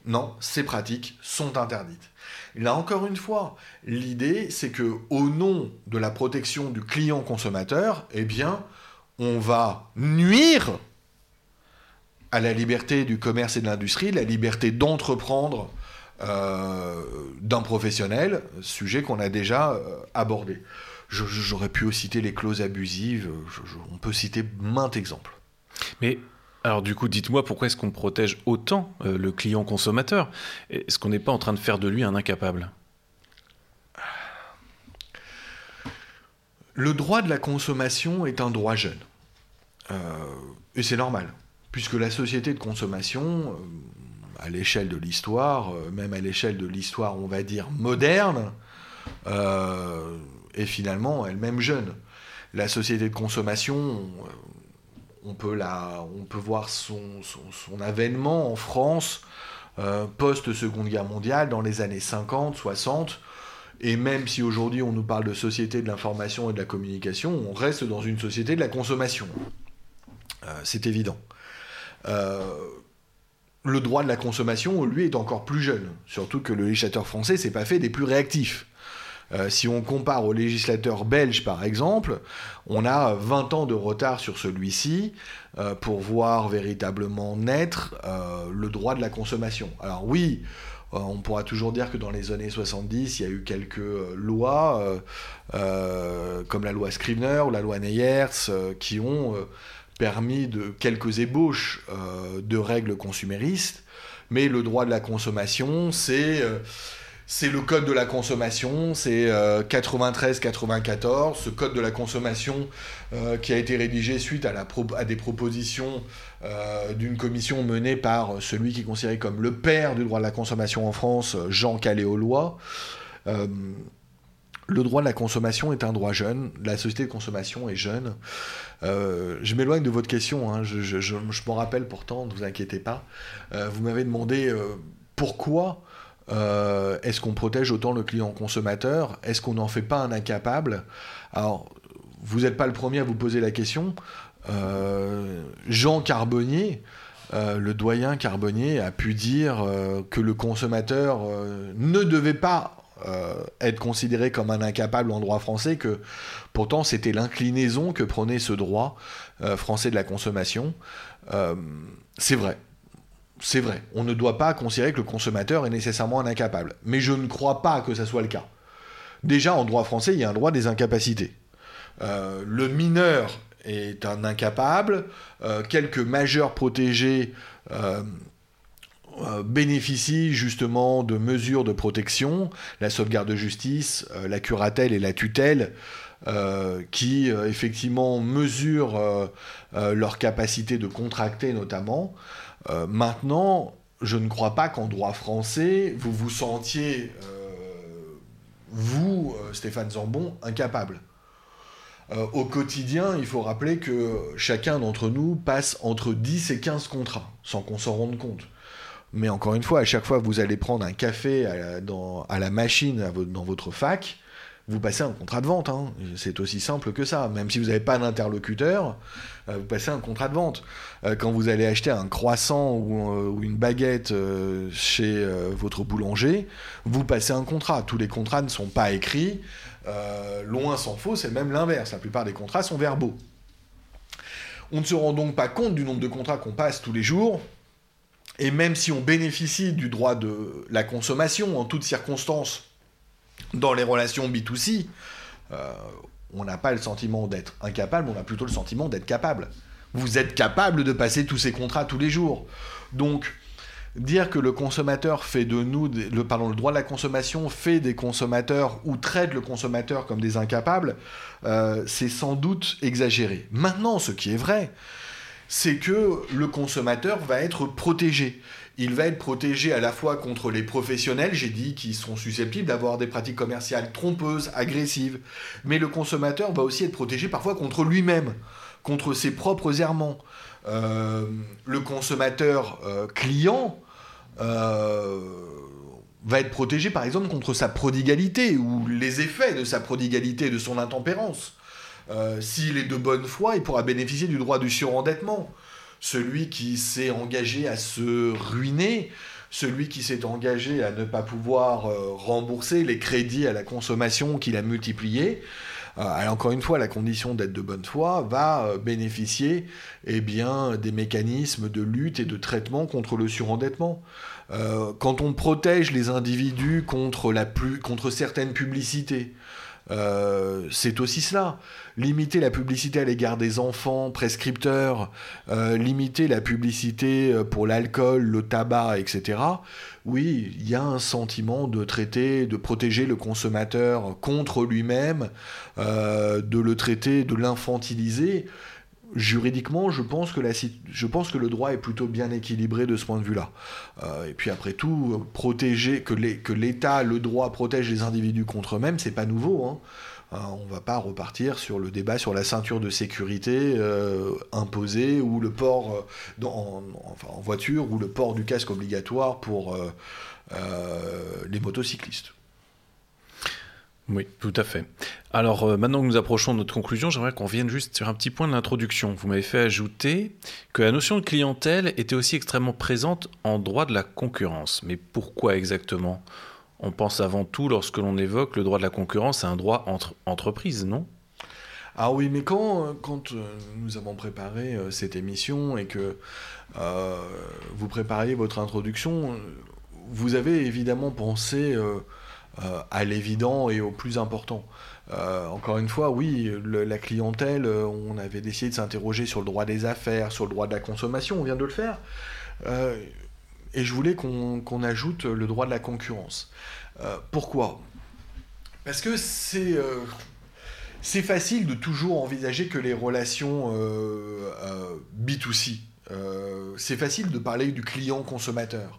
Non, ces pratiques sont interdites. Là encore une fois, l'idée c'est que au nom de la protection du client consommateur, eh bien, on va nuire à la liberté du commerce et de l'industrie, la liberté d'entreprendre d'un professionnel, sujet qu'on a déjà abordé. J'aurais pu citer les clauses abusives, on peut citer maintes exemples. Mais alors du coup, dites-moi pourquoi est-ce qu'on protège autant le client consommateur? Est-ce qu'on n'est pas en train de faire de lui un incapable? Le droit de la consommation est un droit jeune. Euh, et c'est normal, puisque la société de consommation, euh, à l'échelle de l'histoire, euh, même à l'échelle de l'histoire, on va dire, moderne, est finalement elle-même jeune. La société de consommation, on peut, la, on peut voir son, avènement en France post-Seconde Guerre mondiale dans les années 50, 60, et même si aujourd'hui on nous parle de société de l'information et de la communication, on reste dans une société de la consommation. Euh, c'est évident. Euh, le droit de la consommation, lui, est encore plus jeune. Surtout que le législateur français s'est pas fait des plus réactifs. Euh, si on compare au législateur belge, par exemple, on a 20 ans de retard sur celui-ci pour voir véritablement naître le droit de la consommation. Alors oui, euh, on pourra toujours dire que dans les années 70, il y a eu quelques euh, lois, euh, comme la loi Scribner ou la loi Neyers, qui ont permis de quelques ébauches de règles consuméristes. Mais le droit de la consommation, c'est c'est le code de la consommation, c'est 93-94, ce code de la consommation qui a été rédigé suite à, des propositions euh, d'une commission menée par celui qui est considéré comme le père du droit de la consommation en France, Jean Caléolois. Euh, le droit de la consommation est un droit jeune, la société de consommation est jeune. Euh, je m'éloigne de votre question, hein. je, m'en rappelle pourtant, ne vous inquiétez pas. vous m'avez demandé pourquoi est-ce qu'on protège autant le client consommateur? Est-ce qu'on n'en fait pas un incapable? Alors, vous n'êtes pas le premier à vous poser la question. Euh, Jean Carbonnier, euh, le doyen Carbonnier, a pu dire euh, que le consommateur ne devait pas être considéré comme un incapable en droit français, que pourtant c'était l'inclinaison que prenait ce droit français de la consommation. c'est vrai. C'est vrai. On ne doit pas considérer que le consommateur est nécessairement un incapable. Mais je ne crois pas que ça soit le cas. Déjà, en droit français, il y a un droit des incapacités. le mineur est un incapable. Euh, quelques majeurs protégés euh, euh, bénéficient justement de mesures de protection, la sauvegarde de justice, la curatelle et la tutelle, qui effectivement mesurent leur capacité de contracter notamment. maintenant, je ne crois pas qu'en droit français, vous vous sentiez, vous, Stéphane Zambon, incapable. Euh, au quotidien, il faut rappeler que chacun d'entre nous passe entre 10 et 15 contrats, sans qu'on s'en rende compte. Mais encore une fois, à chaque fois que vous allez prendre un café à la, machine dans votre fac, vous passez un contrat de vente. Hein. C'est aussi simple que ça. Même si vous n'avez pas d'interlocuteur, euh, vous passez un contrat de vente. Euh, quand vous allez acheter un croissant ou, une baguette chez votre boulanger, vous passez un contrat. Tous les contrats ne sont pas écrits. Euh, loin s'en faut, c'est même l'inverse. La plupart des contrats sont verbaux. On ne se rend donc pas compte du nombre de contrats qu'on passe tous les jours. Et même si on bénéficie du droit de la consommation en toutes circonstances dans les relations B2C, euh, on n'a pas le sentiment d'être incapable, on a plutôt le sentiment d'être capable. Vous êtes capable de passer tous ces contrats tous les jours. Donc, dire que le consommateur fait de nous, le, le droit de la consommation fait des consommateurs ou traite le consommateur comme des incapables, euh, c'est sans doute exagéré. Maintenant, ce qui est vrai, c'est que le consommateur va être protégé. Il va être protégé à la fois contre les professionnels, j'ai dit, qui sont susceptibles d'avoir des pratiques commerciales trompeuses, agressives, mais le consommateur va aussi être protégé parfois contre lui-même, contre ses propres errements. Euh, le consommateur euh, client euh, va être protégé par exemple contre sa prodigalité ou les effets de sa prodigalité, de son intempérance. Euh, s'il est de bonne foi, il pourra bénéficier du droit du surendettement. Celui qui s'est engagé à se ruiner, celui qui s'est engagé à ne pas pouvoir euh, rembourser les crédits à la consommation qu'il a multipliés, Euh, encore une fois, la condition d'être de bonne foi va bénéficier eh bien, des mécanismes de lutte et de traitement contre le surendettement. quand on protège les individus contre, la contre certaines publicités, euh, c'est aussi cela. Limiter la publicité à l'égard des enfants prescripteurs, euh, limiter la publicité euh, pour l'alcool, le tabac, etc. Oui, il y a un sentiment de traiter, de protéger le consommateur contre lui-même, de le traiter, de l'infantiliser juridiquement, je pense, que le droit est plutôt bien équilibré de ce point de vue-là. Euh, et puis après tout, protéger, que l'État, le droit protège les individus contre eux-mêmes, c'est pas nouveau. Hein. Euh, on va pas repartir sur le débat sur la ceinture de sécurité euh, imposée ou le port en, voiture ou le port du casque obligatoire pour les motocyclistes. Oui, tout à fait. Alors euh, maintenant que nous approchons de notre conclusion, j'aimerais qu'on vienne juste sur un petit point de l'introduction. Vous m'avez fait ajouter que la notion de clientèle était aussi extrêmement présente en droit de la concurrence. Mais pourquoi exactement? On pense avant tout, lorsque l'on évoque le droit de la concurrence, à un droit entre entreprises, non? Ah oui, mais quand, quand euh, nous avons préparé euh, cette émission et que vous prépariez votre introduction, vous avez évidemment pensé euh, à l'évident et au plus important. Euh, encore une fois, oui, la clientèle, euh, on avait décidé de s'interroger sur le droit des affaires, sur le droit de la consommation, on vient de le faire. et je voulais qu'on ajoute le droit de la concurrence. pourquoi? Parce que c'est c'est facile de toujours envisager que les relations B2C. c'est facile de parler du client consommateur.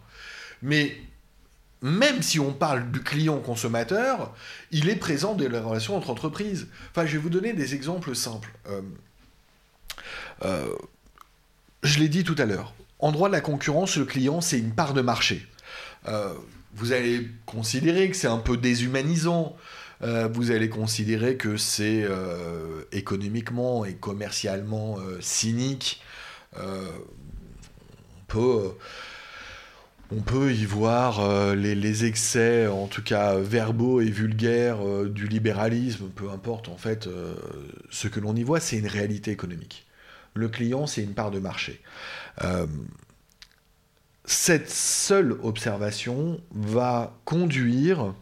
Mais même si on parle du client consommateur, il est présent dans les relations entre entreprises. Enfin, je vais vous donner des exemples simples. Euh, euh, je l'ai dit tout à l'heure. En droit de la concurrence, le client, c'est une part de marché. Euh, vous allez considérer que c'est un peu déshumanisant. vous allez considérer que c'est économiquement et commercialement cynique. on peut on peut y voir euh, les, excès, en tout cas verbaux et vulgaires, euh, du libéralisme, peu importe, en fait, euh, ce que l'on y voit, c'est une réalité économique. Le client, c'est une part de marché. cette seule observation va conduire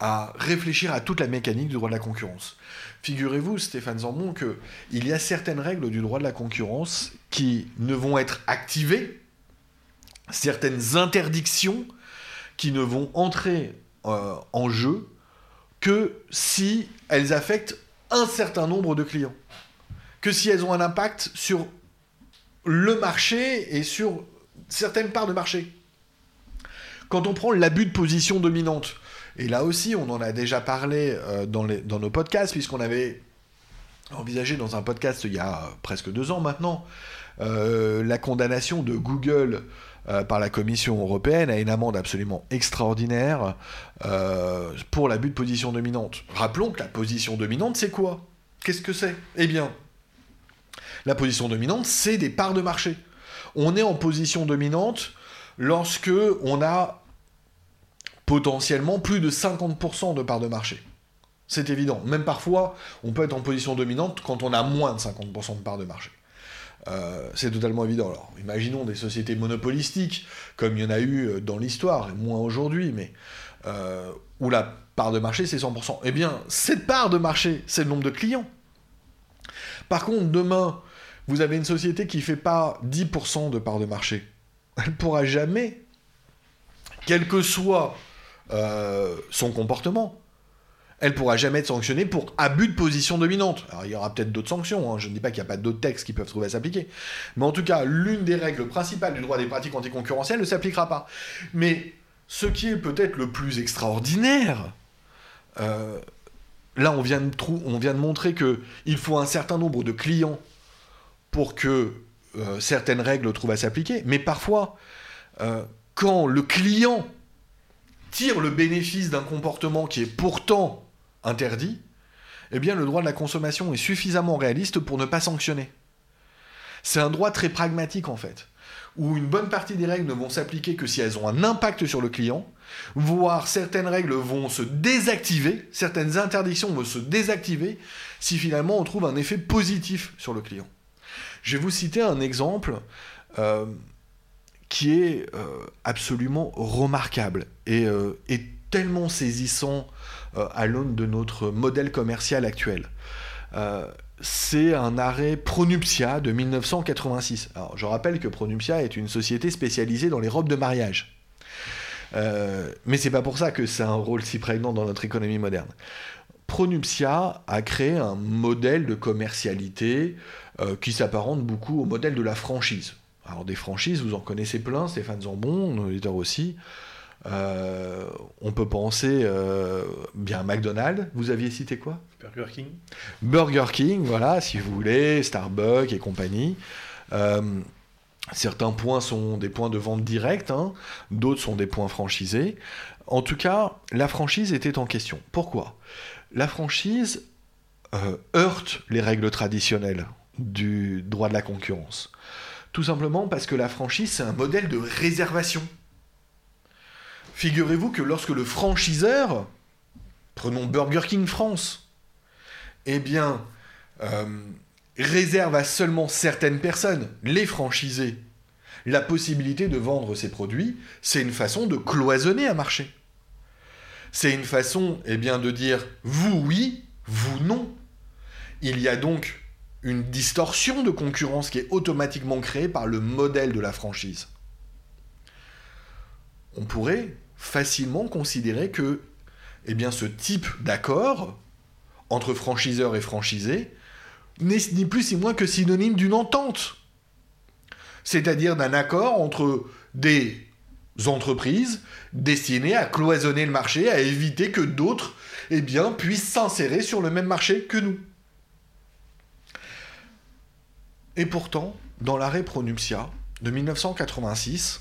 à réfléchir à toute la mécanique du droit de la concurrence. Figurez-vous, Stéphane Zambon, qu'il y a certaines règles du droit de la concurrence qui ne vont être activées, certaines interdictions qui ne vont entrer euh, en jeu que si elles affectent un certain nombre de clients, que si elles ont un impact sur le marché et sur certaines parts de marché. Quand on prend l'abus de position dominante, et là aussi, on en a déjà parlé euh, dans, dans, nos podcasts, puisqu'on avait envisagé dans un podcast il y a presque deux ans maintenant, euh, la condamnation de Google euh, par la Commission européenne à une amende absolument extraordinaire pour l'abus de position dominante. Rappelons que la position dominante, c'est quoi? Qu'est-ce que c'est? Eh bien, la position dominante, c'est des parts de marché. On est en position dominante lorsque on a potentiellement plus de 50% de parts de marché. C'est évident. Même parfois, on peut être en position dominante quand on a moins de 50% de parts de marché. Euh, c'est totalement évident. Alors, imaginons des sociétés monopolistiques, comme il y en a eu euh, dans l'histoire, et moins aujourd'hui, mais euh, où la part de marché, c'est 100%. Eh bien, cette part de marché, c'est le nombre de clients. Par contre, demain, vous avez une société qui ne fait pas 10% de part de marché. Elle ne pourra jamais, quel que soit son comportement. Elle pourra jamais être sanctionnée pour abus de position dominante. Alors il y aura peut-être d'autres sanctions, hein. je ne dis pas qu'il n'y a pas d'autres textes qui peuvent trouver à s'appliquer. Mais en tout cas, l'une des règles principales du droit des pratiques anticoncurrentielles ne s'appliquera pas. Mais ce qui est peut-être le plus extraordinaire, euh, là on vient, de on vient de montrer qu'il faut un certain nombre de clients pour que euh, certaines règles trouvent à s'appliquer, mais parfois, quand le client tire le bénéfice d'un comportement qui est pourtant interdit, eh bien le droit de la consommation est suffisamment réaliste pour ne pas sanctionner. C'est un droit très pragmatique en fait. où une bonne partie des règles ne vont s'appliquer que si elles ont un impact sur le client, voire certaines règles vont se désactiver, certaines interdictions vont se désactiver si finalement on trouve un effet positif sur le client. Je vais vous citer un exemple euh, qui est euh, absolument remarquable et, euh, tellement saisissant à l'aune de notre modèle commercial actuel c'est un arrêt Pronuptia de 1986. Alors, je rappelle que Pronuptia est une société spécialisée dans les robes de mariage. Euh, mais c'est pas pour ça que c'est un rôle si prégnant dans notre économie moderne. Pronuptia a créé un modèle de commercialité euh, qui s'apparente beaucoup au modèle de la franchise. Alors des franchises, vous en connaissez plein, Stéphane Zambon, nos éditeurs aussi. Euh, on peut penser euh, bien McDonald's. Vous aviez cité quoi? Burger King. Burger King, voilà, si vous voulez, Starbucks et compagnie. Euh, certains points sont des points de vente directs, hein. d'autres sont des points franchisés. En tout cas, la franchise était en question. Pourquoi? La franchise heurte les règles traditionnelles du droit de la concurrence. Tout simplement parce que la franchise, c'est un modèle de réservation. Figurez-vous que lorsque le franchiseur, prenons Burger King France, eh bien, euh, réserve à seulement certaines personnes, les franchisés, la possibilité de vendre ses produits, c'est une façon de cloisonner un marché. C'est une façon, eh bien, de dire vous oui, vous non. Il y a donc une distorsion de concurrence qui est automatiquement créée par le modèle de la franchise. On pourrait facilement considérer que eh bien, ce type d'accord entre franchiseur et franchisé n'est ni plus ni moins que synonyme d'une entente. C'est-à-dire d'un accord entre des entreprises destinées à cloisonner le marché, à éviter que d'autres eh bien, puissent s'insérer sur le même marché que nous. Et pourtant, dans l'arrêt Pronuptia de 1986,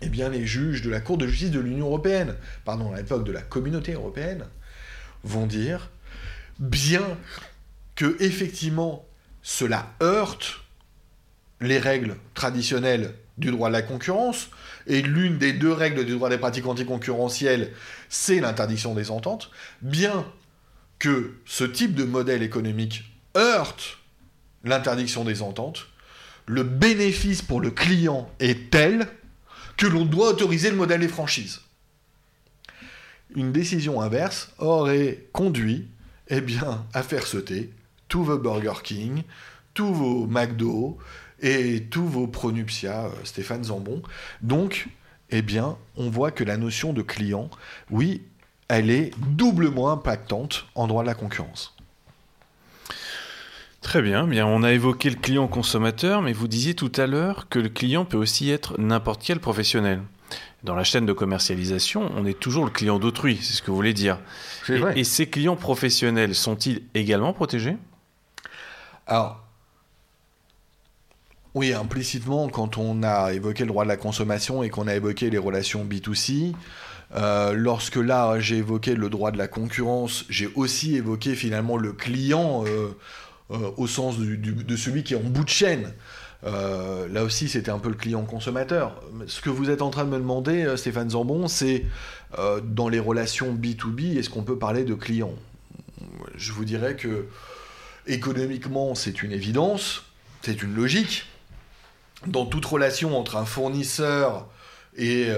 eh bien, les juges de la Cour de justice de l'Union européenne, pardon, à l'époque de la communauté européenne, vont dire, bien que effectivement cela heurte les règles traditionnelles du droit de la concurrence, et l'une des deux règles du droit des pratiques anticoncurrentielles, c'est l'interdiction des ententes, bien que ce type de modèle économique heurte l'interdiction des ententes, le bénéfice pour le client est tel que l'on doit autoriser le modèle des franchises. Une décision inverse aurait conduit eh à faire sauter tous vos Burger King, tous vos McDo et tous vos Pronuptia, euh, Stéphane Zambon. Donc, eh bien, on voit que la notion de client, oui, elle est doublement impactante en droit de la concurrence. Très bien, bien, on a évoqué le client consommateur, mais vous disiez tout à l'heure que le client peut aussi être n'importe quel professionnel. Dans la chaîne de commercialisation, on est toujours le client d'autrui, c'est ce que vous voulez dire. Et, et, ces clients professionnels sont-ils également protégés? Alors, oui, implicitement, quand on a évoqué le droit de la consommation et qu'on a évoqué les relations B2C, euh, lorsque là j'ai évoqué le droit de la concurrence, j'ai aussi évoqué finalement le client euh, au sens de celui qui est en bout de chaîne. Euh, là aussi, c'était un peu le client consommateur. Ce que vous êtes en train de me demander, euh, Stéphane Zambon, c'est dans les relations B2B, est-ce qu'on peut parler de client Je vous dirais que économiquement, c'est une évidence, c'est une logique. Dans toute relation entre un fournisseur et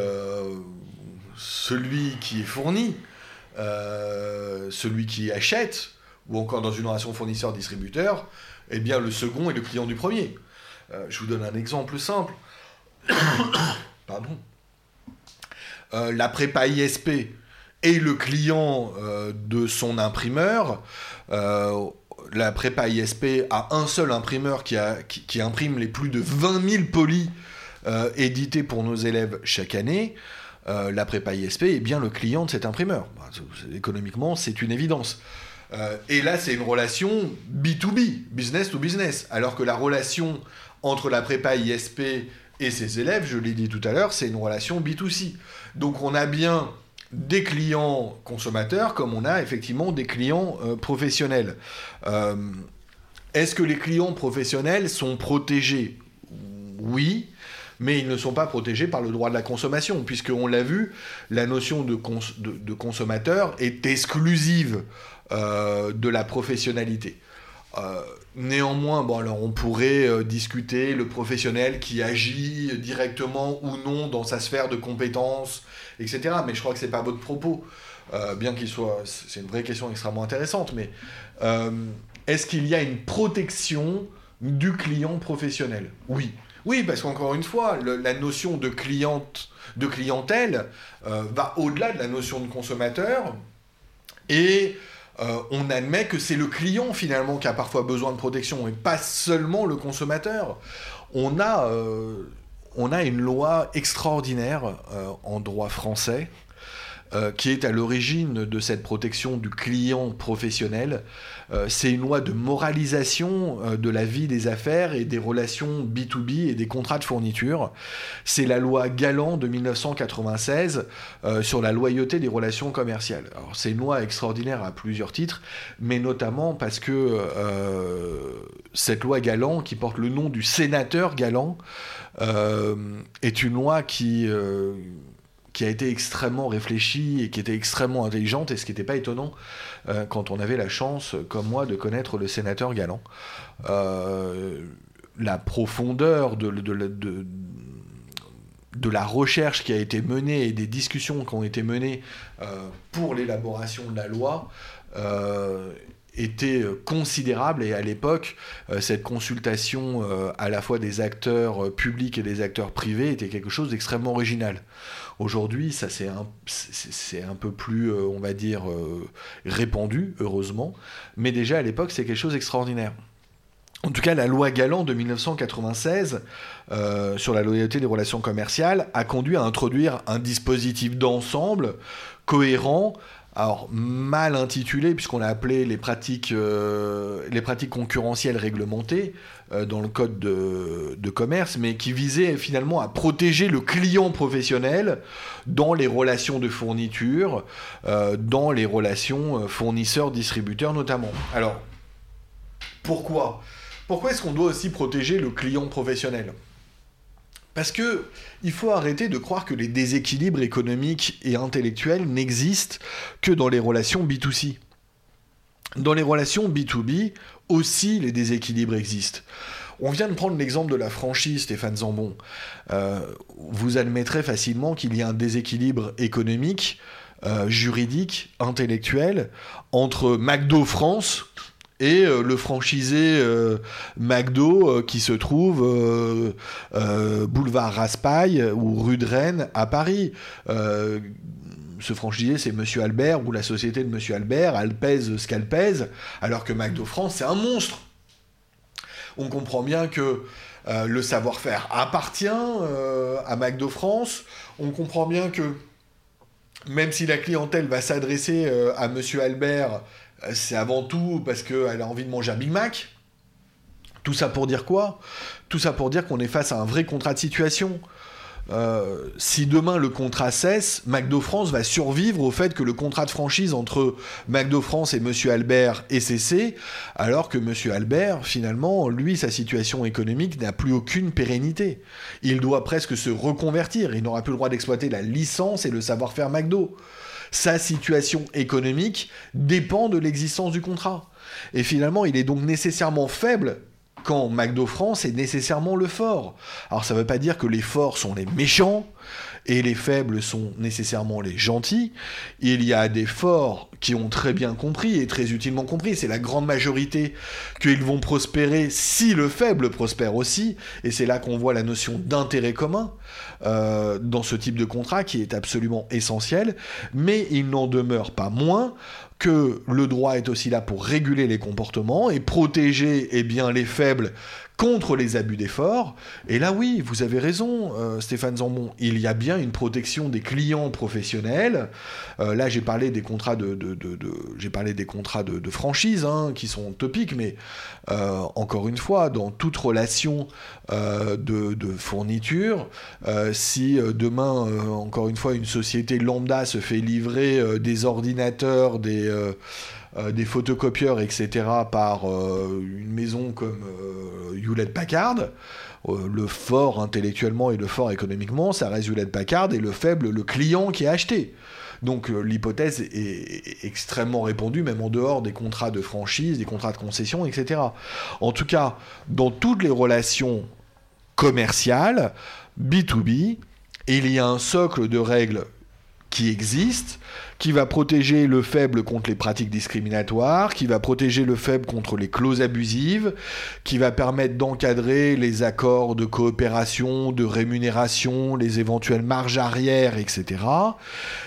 celui qui est fourni, celui qui achète, ou encore dans une relation fournisseur-distributeur, eh bien le second est le client du premier. Euh, je vous donne un exemple simple. Pardon. Euh, la prépa ISP est le client euh, de son imprimeur. la prépa ISP a un seul imprimeur qui, imprime les plus de 20 000 polis édités pour nos élèves chaque année. la prépa ISP est bien le client de cet imprimeur. Bah, économiquement, c'est une évidence. Euh, et là, c'est une relation B2B, business to business. Alors que la relation entre la prépa ISP et ses élèves, je l'ai dit tout à l'heure, c'est une relation B2C. Donc on a bien des clients consommateurs comme on a effectivement des clients euh, professionnels. Euh, est-ce que les clients professionnels sont protégés? Oui, mais ils ne sont pas protégés par le droit de la consommation, puisqu'on l'a vu, la notion de, de, consommateur est exclusive de la professionnalité. Euh, néanmoins, bon, alors on pourrait euh, discuter le professionnel qui agit directement ou non dans sa sphère de compétences, etc. Mais je crois que c'est pas votre propos, bien qu'il soit, c'est une vraie question extrêmement intéressante. Mais est-ce qu'il y a une protection du client professionnel? Oui. Oui, parce qu'encore une fois, la notion de, cliente, de clientèle euh, va au-delà de la notion de consommateur. Et euh, on admet que c'est le client finalement qui a parfois besoin de protection et pas seulement le consommateur. On a, euh, on a une loi extraordinaire en droit français euh, qui est à l'origine de cette protection du client professionnel. Euh, c'est une loi de moralisation euh, de la vie des affaires et des relations B2B et des contrats de fourniture. C'est la loi Galland de 1996 sur la loyauté des relations commerciales. Alors, c'est une loi extraordinaire à plusieurs titres, mais notamment parce que cette loi Galland, qui porte le nom du sénateur Galland, est une loi qui qui a été extrêmement réfléchie et qui était extrêmement intelligente, et ce qui n'était pas étonnant euh, quand on avait la chance, comme moi, de connaître le sénateur Galland. Euh, la profondeur de, de, de, la recherche qui a été menée et des discussions qui ont été menées euh, pour l'élaboration de la loi était considérable et à l'époque, cette consultation à la fois des acteurs publics et des acteurs privés était quelque chose d'extrêmement original. Aujourd'hui, ça c'est un, peu plus, euh, on va dire, euh, répandu, heureusement. Mais déjà à l'époque, c'est quelque chose d'extraordinaire. En tout cas, la loi Galland de 1996 euh, sur la loyauté des relations commerciales a conduit à introduire un dispositif d'ensemble cohérent alors mal intitulé puisqu'on l'a appelé les pratiques, les pratiques concurrentielles réglementées dans le code de, commerce, mais qui visait finalement à protéger le client professionnel dans les relations de fourniture, euh, dans les relations fournisseurs-distributeurs notamment. Alors pourquoi? Pourquoi est-ce qu'on doit aussi protéger le client professionnel? Parce que il faut arrêter de croire que les déséquilibres économiques et intellectuels n'existent que dans les relations B2C. Dans les relations B2B, aussi les déséquilibres existent. On vient de prendre l'exemple de la franchise, Stéphane Zambon. Euh, vous admettrez facilement qu'il y a un déséquilibre économique, euh, juridique, intellectuel entre McDo France, et euh, le franchisé McDo qui se trouve boulevard Raspail ou rue de Rennes à Paris ce franchisé, c'est Monsieur Albert ou la société de Monsieur Albert, elle pèse ce qu'elle pèse, alors que McDo France, c'est un monstre. On comprend bien que le savoir-faire appartient à McDo France. On comprend bien que même si la clientèle va s'adresser à Monsieur Albert euh, c'est avant tout parce qu'elle a envie de manger un Big Mac. Tout ça pour dire quoi? Tout ça pour dire qu'on est face à un vrai contrat de situation. Euh, si demain le contrat cesse, McDo France va survivre au fait que le contrat de franchise entre McDo France et Monsieur Albert est cessé, alors que Monsieur Albert, finalement, lui, sa situation économique n'a plus aucune pérennité. Il doit presque se reconvertir, il n'aura plus le droit d'exploiter la licence et le savoir-faire McDo sa situation économique dépend de l'existence du contrat. Et finalement, il est donc nécessairement faible quand McDo France est nécessairement le fort. Alors ça ne veut pas dire que les forts sont les méchants, et les faibles sont nécessairement les gentils. Il y a des forts qui ont très bien compris et très utilement compris, c'est la grande majorité qu'ils vont prospérer si le faible prospère aussi, et c'est là qu'on voit la notion d'intérêt commun euh, dans ce type de contrat qui est absolument essentiel, mais il n'en demeure pas moins que le droit est aussi là pour réguler les comportements et protéger eh bien, les faibles contre les abus d'effort. Et là, oui, vous avez raison, euh, Stéphane Zambon, il y a bien une protection des clients professionnels. Euh, là, j'ai parlé des contrats de, j'ai parlé des contrats de, franchise hein, qui sont topiques, mais euh, encore une fois, dans toute relation de, fourniture, si demain, encore une fois, une société lambda se fait livrer des ordinateurs, des euh, des photocopieurs, etc., par euh, une maison comme euh, Hewlett Packard, le fort intellectuellement et le fort économiquement, ça reste Hewlett Packard et le faible, le client qui a acheté. Donc l'hypothèse est, extrêmement répandue, même en dehors des contrats de franchise, des contrats de concession, etc. En tout cas, dans toutes les relations commerciales, B2B, il y a un socle de règles qui existe qui va protéger le faible contre les pratiques discriminatoires, qui va protéger le faible contre les clauses abusives, qui va permettre d'encadrer les accords de coopération, de rémunération, les éventuelles marges arrière, etc.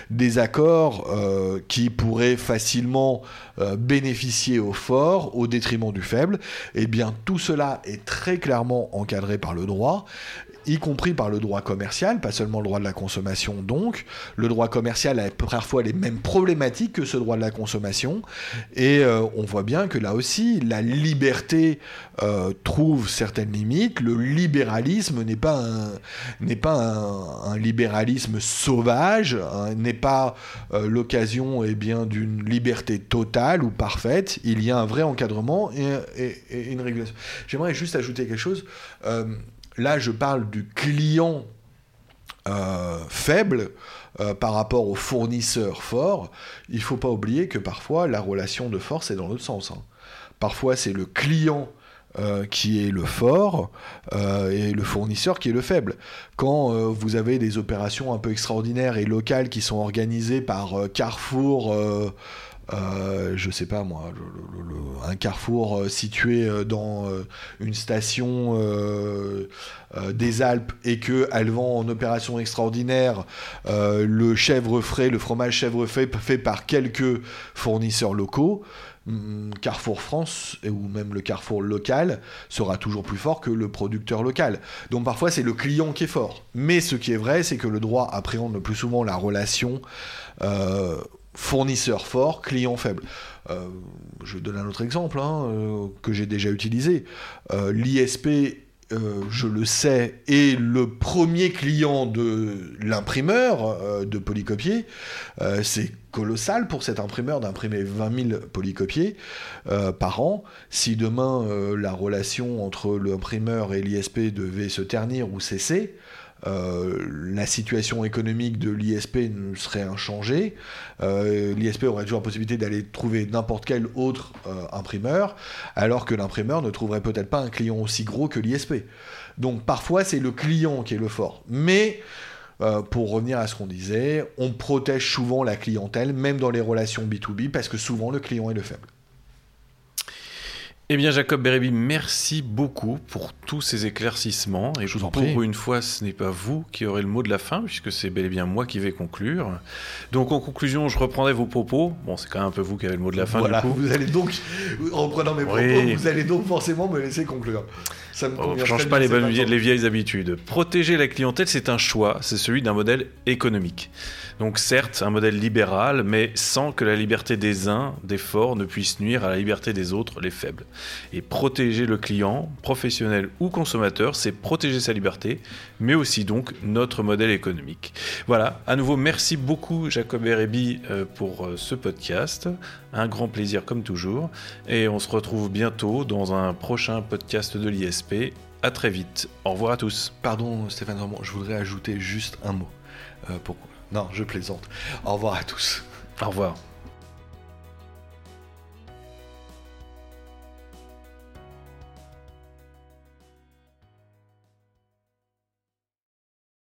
Des accords euh, qui pourraient facilement euh, bénéficier au fort au détriment du faible. Eh bien, tout cela est très clairement encadré par le droit y compris par le droit commercial, pas seulement le droit de la consommation donc. Le droit commercial a parfois les mêmes problématiques que ce droit de la consommation, et euh, on voit bien que là aussi, la liberté euh, trouve certaines limites. Le libéralisme n'est pas un, pas un, libéralisme sauvage, hein, n'est pas euh, l'occasion eh bien d'une liberté totale ou parfaite. Il y a un vrai encadrement et une régulation. J'aimerais juste ajouter quelque chose là je parle du client euh, faible euh, par rapport au fournisseur fort, il ne faut pas oublier que parfois la relation de force est dans l'autre sens. Hein. Parfois c'est le client euh, qui est le fort et le fournisseur qui est le faible. Quand vous avez des opérations un peu extraordinaires et locales qui sont organisées par Carrefour, euh, je sais pas moi, un carrefour euh, situé euh, dans une station des Alpes et qu'elle vend en opération extraordinaire le chèvre frais, le fromage chèvre frais fait par quelques fournisseurs locaux. Hmm, Carrefour France ou même le Carrefour local sera toujours plus fort que le producteur local. Donc parfois c'est le client qui est fort. Mais ce qui est vrai, c'est que le droit appréhende le plus souvent la relation fournisseur fort, client faible. Euh, je donne un autre exemple hein, euh, que j'ai déjà utilisé. Euh, L'ISP, je le sais, est le premier client de l'imprimeur de polycopier. C'est colossal pour cet imprimeur d'imprimer 20 000 polycopiers par an. Si demain la relation entre l'imprimeur et l'ISP devait se ternir ou cesser, euh, la situation économique de l'ISP ne serait inchangée. Euh, L'ISP aurait toujours la possibilité d'aller trouver n'importe quel autre euh, imprimeur, alors que l'imprimeur ne trouverait peut-être pas un client aussi gros que l'ISP. Donc parfois c'est le client qui est le fort. Mais pour revenir à ce qu'on disait, on protège souvent la clientèle, même dans les relations B2B, parce que souvent le client est le faible. Eh bien, Jacob Bérébi, merci beaucoup pour tous ces éclaircissements. Et Je vous en pour une fois, ce n'est pas vous qui aurez le mot de la fin, puisque c'est bel et bien moi qui vais conclure. Donc, en conclusion, je reprendrai vos propos. Bon, c'est quand même un peu vous qui avez le mot de la fin. Voilà, vous allez donc, en reprenant mes propos, vous allez donc forcément me laisser conclure. Ça ne oh, change pas les, bonnes, les vieilles habitudes. Protéger la clientèle, c'est un choix, c'est celui d'un modèle économique. Donc certes, un modèle libéral, mais sans que la liberté des uns, des forts, ne puisse nuire à la liberté des autres, les faibles. Et protéger le client, professionnel ou consommateur, c'est protéger sa liberté, mais aussi donc notre modèle économique. Voilà, à nouveau, merci beaucoup Jacob Erebi euh, pour euh, ce podcast. Un grand plaisir comme toujours. Et on se retrouve bientôt dans un prochain podcast de l'ISP. À très vite. Au revoir à tous. Pardon Stéphane je voudrais ajouter juste un mot. Euh, non, je plaisante. Au revoir à tous. Au revoir.